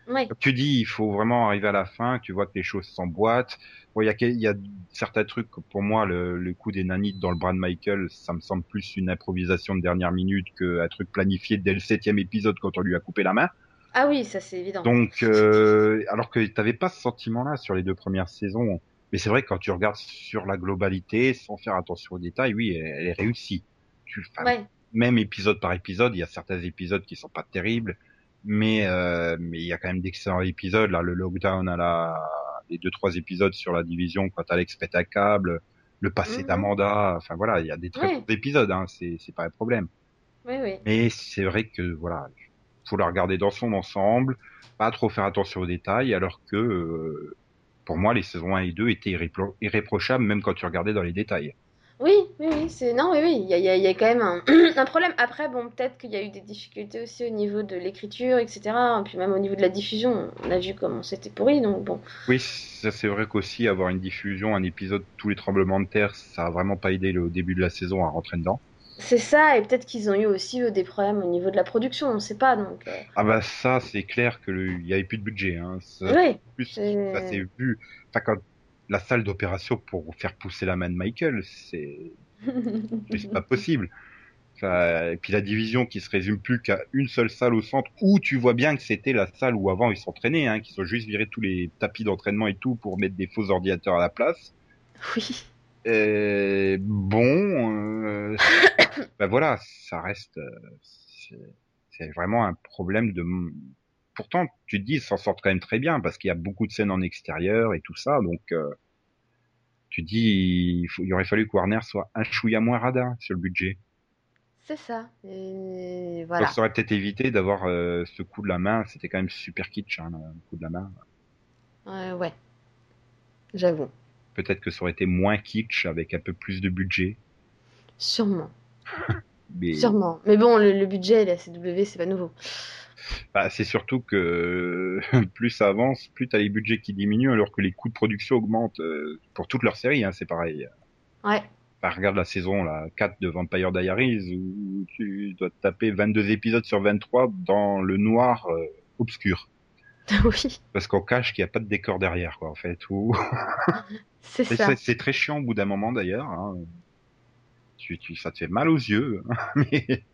Ouais. Comme tu dis, il faut vraiment arriver à la fin, tu vois que les choses s'emboîtent. Bon, il y a, y a certains trucs, pour moi, le, le coup des nanites dans le bras de Michael, ça me semble plus une improvisation de dernière minute qu'un truc planifié dès le septième épisode quand on lui a coupé la main. Ah oui, ça c'est évident. Donc, euh, alors que t'avais pas ce sentiment-là sur les deux premières saisons. Mais c'est vrai que quand tu regardes sur la globalité, sans faire attention aux détails, oui, elle, elle est réussie. Tu, Ouais, Même épisode par épisode, il y a certains épisodes qui sont pas terribles, mais euh, mais il y a quand même d'excellents épisodes. Là, le lockdown à la, les deux trois épisodes sur la division quand Alex pète un câble, le passé Mhm. d'Amanda. Enfin voilà, il y a des très Ouais. bons épisodes. Hein, c'est c'est pas un problème. oui, oui. Mais c'est vrai que voilà, faut la regarder dans son ensemble, pas trop faire attention aux détails, alors que euh, pour moi les saisons 1 et 2 étaient irrépro- irréprochables même quand tu regardais dans les détails. Oui, oui, oui, c'est... Non, oui, oui, il y a, y a- il y a quand même un, un problème. Après, bon, peut-être qu'il y a eu des difficultés aussi au niveau de l'écriture, etc. Et puis même au niveau de la diffusion, on a vu comment c'était pourri, donc bon. Oui, ça c'est vrai qu'aussi avoir une diffusion, un épisode tous les tremblements de terre, ça a vraiment pas aidé le début de la saison à rentrer dedans. C'est ça, et peut-être qu'ils ont eu aussi eux, des problèmes au niveau de la production, on sait pas, donc... euh, Ah bah ça c'est clair que le- il y avait plus de budget. Hein. Ça, Oui, plus, c'est- ça s'est vu. Enfin quand la salle d'opération pour faire pousser la main de Michael, c'est pas possible. Et puis la division qui se résume plus qu'à une seule salle au centre, où tu vois bien que c'était la salle où avant ils s'entraînaient, hein, qu'ils ont juste viré tous les tapis d'entraînement et tout pour mettre des faux ordinateurs à la place. oui. Et bon, euh, ben voilà, ça reste, euh, c'est vraiment un problème de. Pourtant, tu te dis, ils s'en sortent quand même très bien parce qu'il y a beaucoup de scènes en extérieur et tout ça, donc euh, tu te dis, il, faut- il aurait fallu que Warner soit un chouïa moins radin sur le budget. C'est ça, et Donc ça aurait peut-être évité d'avoir euh, ce coup de la main. C'était quand même super kitsch, hein, le coup de la main. Euh, ouais, j'avoue, Peut-être que ça aurait été moins kitsch avec un peu plus de budget. sûrement, Mais sûrement. Mais bon, le, le budget, la CW, c'est pas nouveau. Bah, c'est surtout que plus ça avance, plus t'as les budgets qui diminuent alors que les coûts de production augmentent euh, pour toutes leurs séries. Hein, c'est pareil. Ouais, Bah, regarde la saison la 4 de Vampire Diaries où tu dois te taper 22 épisodes sur 23 dans le noir euh, obscur. oui, Parce qu'on cache qu'il n'y a pas de décor derrière, quoi, en fait. Ou... c'est ça. Très chiant au bout d'un moment d'ailleurs. Hein. Tu, tu, ça te fait mal aux yeux. Mais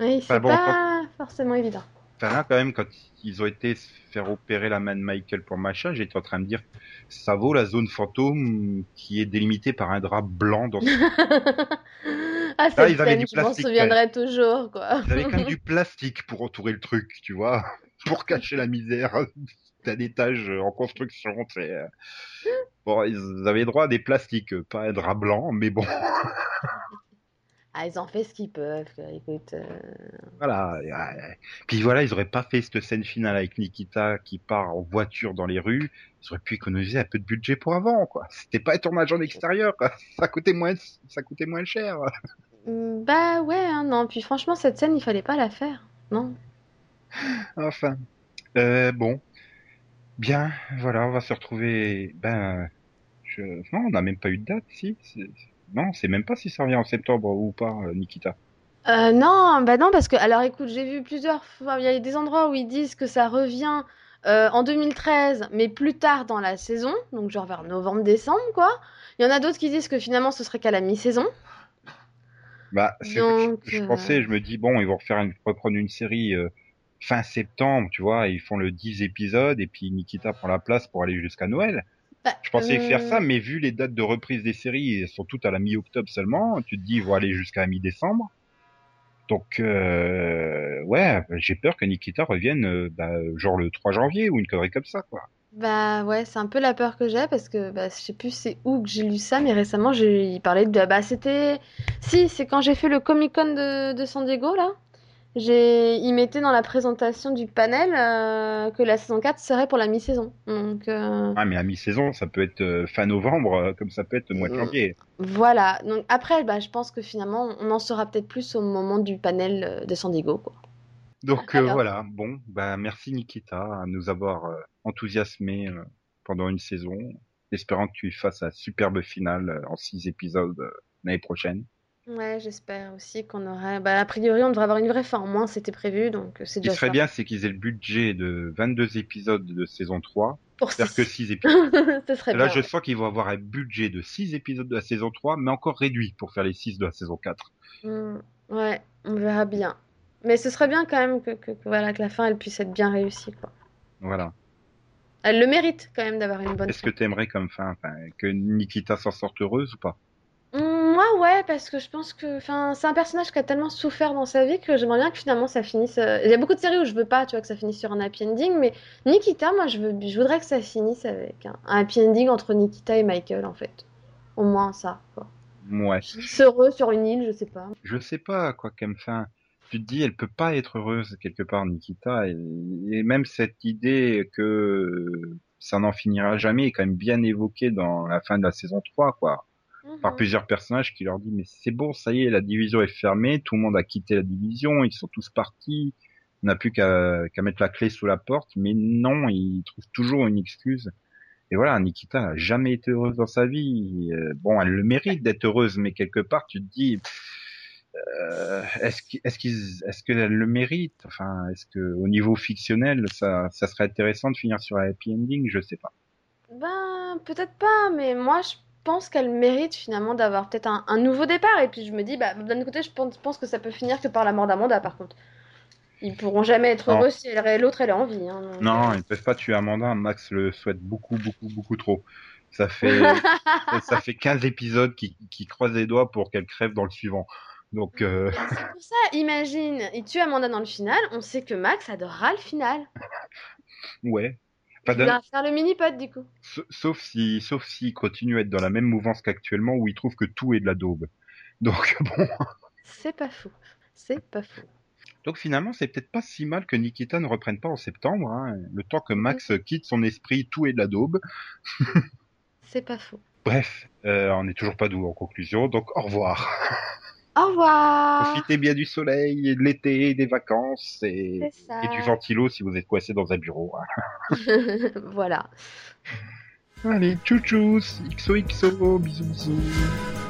Oui, c'est Enfin, bon, pas forcément évident. Enfin, là, quand même, quand ils ont été se faire opérer la main de Michael pour machin, j'étais en train de dire, ça vaut la zone fantôme qui est délimitée par un drap blanc. Dans... ah, cette ils avaient scène, du je m'en souviendrai toujours, quoi. Ils avaient quand même du plastique pour entourer le truc, tu vois, pour cacher la misère d'un étage en construction. tu sais. Bon, ils avaient droit à des plastiques, pas un drap blanc, mais bon. Ah, ils ont fait ce qu'ils peuvent, écoute. euh, Voilà. Puis voilà, ils auraient pas fait cette scène finale avec Nikita qui part en voiture dans les rues. Ils auraient pu économiser un peu de budget pour avant, quoi. C'était pas un tournage en extérieur, quoi. Ça coûtait moins, ça coûtait moins cher. mm, Bah ouais, hein, non. Puis franchement, cette scène, il fallait pas la faire. Non? Enfin. Euh, bon. Bien, voilà, on va se retrouver. Ben, je... non, on n'a même pas eu de date, si. C'est- Non, on sait même pas si ça revient en septembre ou pas, euh, Nikita. Euh, non, bah non, parce que, alors écoute, j'ai vu plusieurs fois, il y a des endroits où ils disent que ça revient euh, en 2013, mais plus tard dans la saison, donc genre vers novembre-décembre, quoi. Il y en a d'autres qui disent que finalement ce serait qu'à la mi-saison. Bah, c'est Donc, je, je euh, pensais, je me dis bon, ils vont refaire une, reprendre une série fin septembre, tu vois, et ils font le 10 épisodes et puis Nikita prend la place pour aller jusqu'à Noël. Bah, Je pensais faire euh, ça, mais vu les dates de reprise des séries, elles sont toutes à la mi-octobre seulement. Tu te dis, ils vont aller jusqu'à mi-décembre. Donc, euh, ouais, j'ai peur que Nikita revienne, euh, bah, genre le 3 janvier ou une connerie comme ça, quoi. Bah ouais, c'est un peu la peur que j'ai parce que bah, je sais plus c'est où que j'ai lu ça, mais récemment j'ai il parlait de bah c'était si c'est quand j'ai fait le Comic Con de, de San Diego là, il mettait dans la présentation du panel euh, que la saison 4 serait pour la mi-saison. Donc euh, Ah, mais à mi-saison, ça peut être euh, fin novembre, comme ça peut être le mois de Mm. janvier. voilà. Donc après bah je pense que finalement on en saura peut-être plus au moment du panel de San Diego quoi. Donc euh, voilà, bon, bah merci Nikita à nous avoir euh, enthousiasmé euh, pendant une saison, espérant que tu fasses un superbe finale euh, en six épisodes euh, l'année prochaine. Ouais, j'espère aussi qu'on aurait bah a priori on devrait avoir une vraie fin, au moins c'était prévu donc euh, c'est Ce qui déjà serait bien, c'est qu'ils aient le budget de 22 épisodes de saison 3, Pour faire que six. 6 épisodes. Ce serait Là, bien. je ouais. sens qu'ils vont avoir un budget de 6 épisodes de la saison 3, mais encore réduit pour faire les 6 de la saison 4. Hmm, ouais, on verra bien. Mais ce serait bien quand même que, que- que, voilà, que la fin elle puisse être bien réussie, quoi. Voilà. Elle le mérite quand même d'avoir une bonne Est-ce que t'aimerais comme fin, enfin, que Nikita s'en sorte heureuse ou pas? Ouais, parce que je pense que c'est un personnage qui a tellement souffert dans sa vie que j'aimerais bien que finalement ça finisse. euh, Il y a beaucoup de séries où je veux pas, tu vois, que ça finisse sur un happy ending, mais Nikita, moi, je veux, je voudrais que ça finisse avec un, un happy ending entre Nikita et Michael, en fait. Au moins ça, quoi. Ouais. Heureux sur une île, je sais pas. Je sais pas quoi comme fin. Tu te dis, elle peut pas être heureuse quelque part, Nikita, et, et même cette idée que ça n'en finira jamais est quand même bien évoquée dans la fin de la saison 3, quoi. Par plusieurs personnages qui leur dit mais c'est bon, ça y est, la division est fermée, tout le monde a quitté la division, ils sont tous partis, on n'a plus qu'à mettre la clé sous la porte, mais non, ils trouvent toujours une excuse. Et voilà, Nikita n'a jamais été heureuse dans sa vie. Euh, bon, elle le mérite d'être heureuse, mais quelque part, tu te dis, euh, est-ce qu'elle le mérite? Enfin, est-ce que au niveau fictionnel, ça, ça serait intéressant de finir sur un happy ending? Je sais pas. Ben, peut-être pas, mais moi je pense qu'elle mérite finalement d'avoir peut-être un, un nouveau départ. Et puis je me dis, bah, d'un côté, je pense, pense que ça peut finir que par la mort d'Amanda par contre. Ils pourront jamais être Non. heureux si l'autre elle est en vie. Hein, donc, Non, euh, ils peuvent pas tuer Amanda. Max le souhaite beaucoup, beaucoup, beaucoup trop. Ça fait, ça fait 15 épisodes qui, qui croisent les doigts pour qu'elle crève dans le suivant. Donc, euh, C'est pour ça, imagine, il tue Amanda dans le final, on sait que Max adorera le final. ouais. Pas d'un- voudra faire le mini-pod du coup. sa- Sauf si, sauf s'il continue à être dans la même mouvance qu'actuellement où il trouve que tout est de la daube. Donc, bon. C'est pas fou. C'est pas fou. Donc finalement, c'est peut-être pas si mal que Nikita ne reprenne pas en septembre, hein. Le temps que Max quitte son esprit, tout est de la daube. C'est pas fou. Bref, euh, on n'est toujours pas doux en conclusion, donc au revoir. Au revoir Profitez bien du soleil, et de l'été, des vacances et, du ventilo si vous êtes coincé dans un bureau. hein. voilà. Allez, tchou tchous, XOXO, bisous bisous.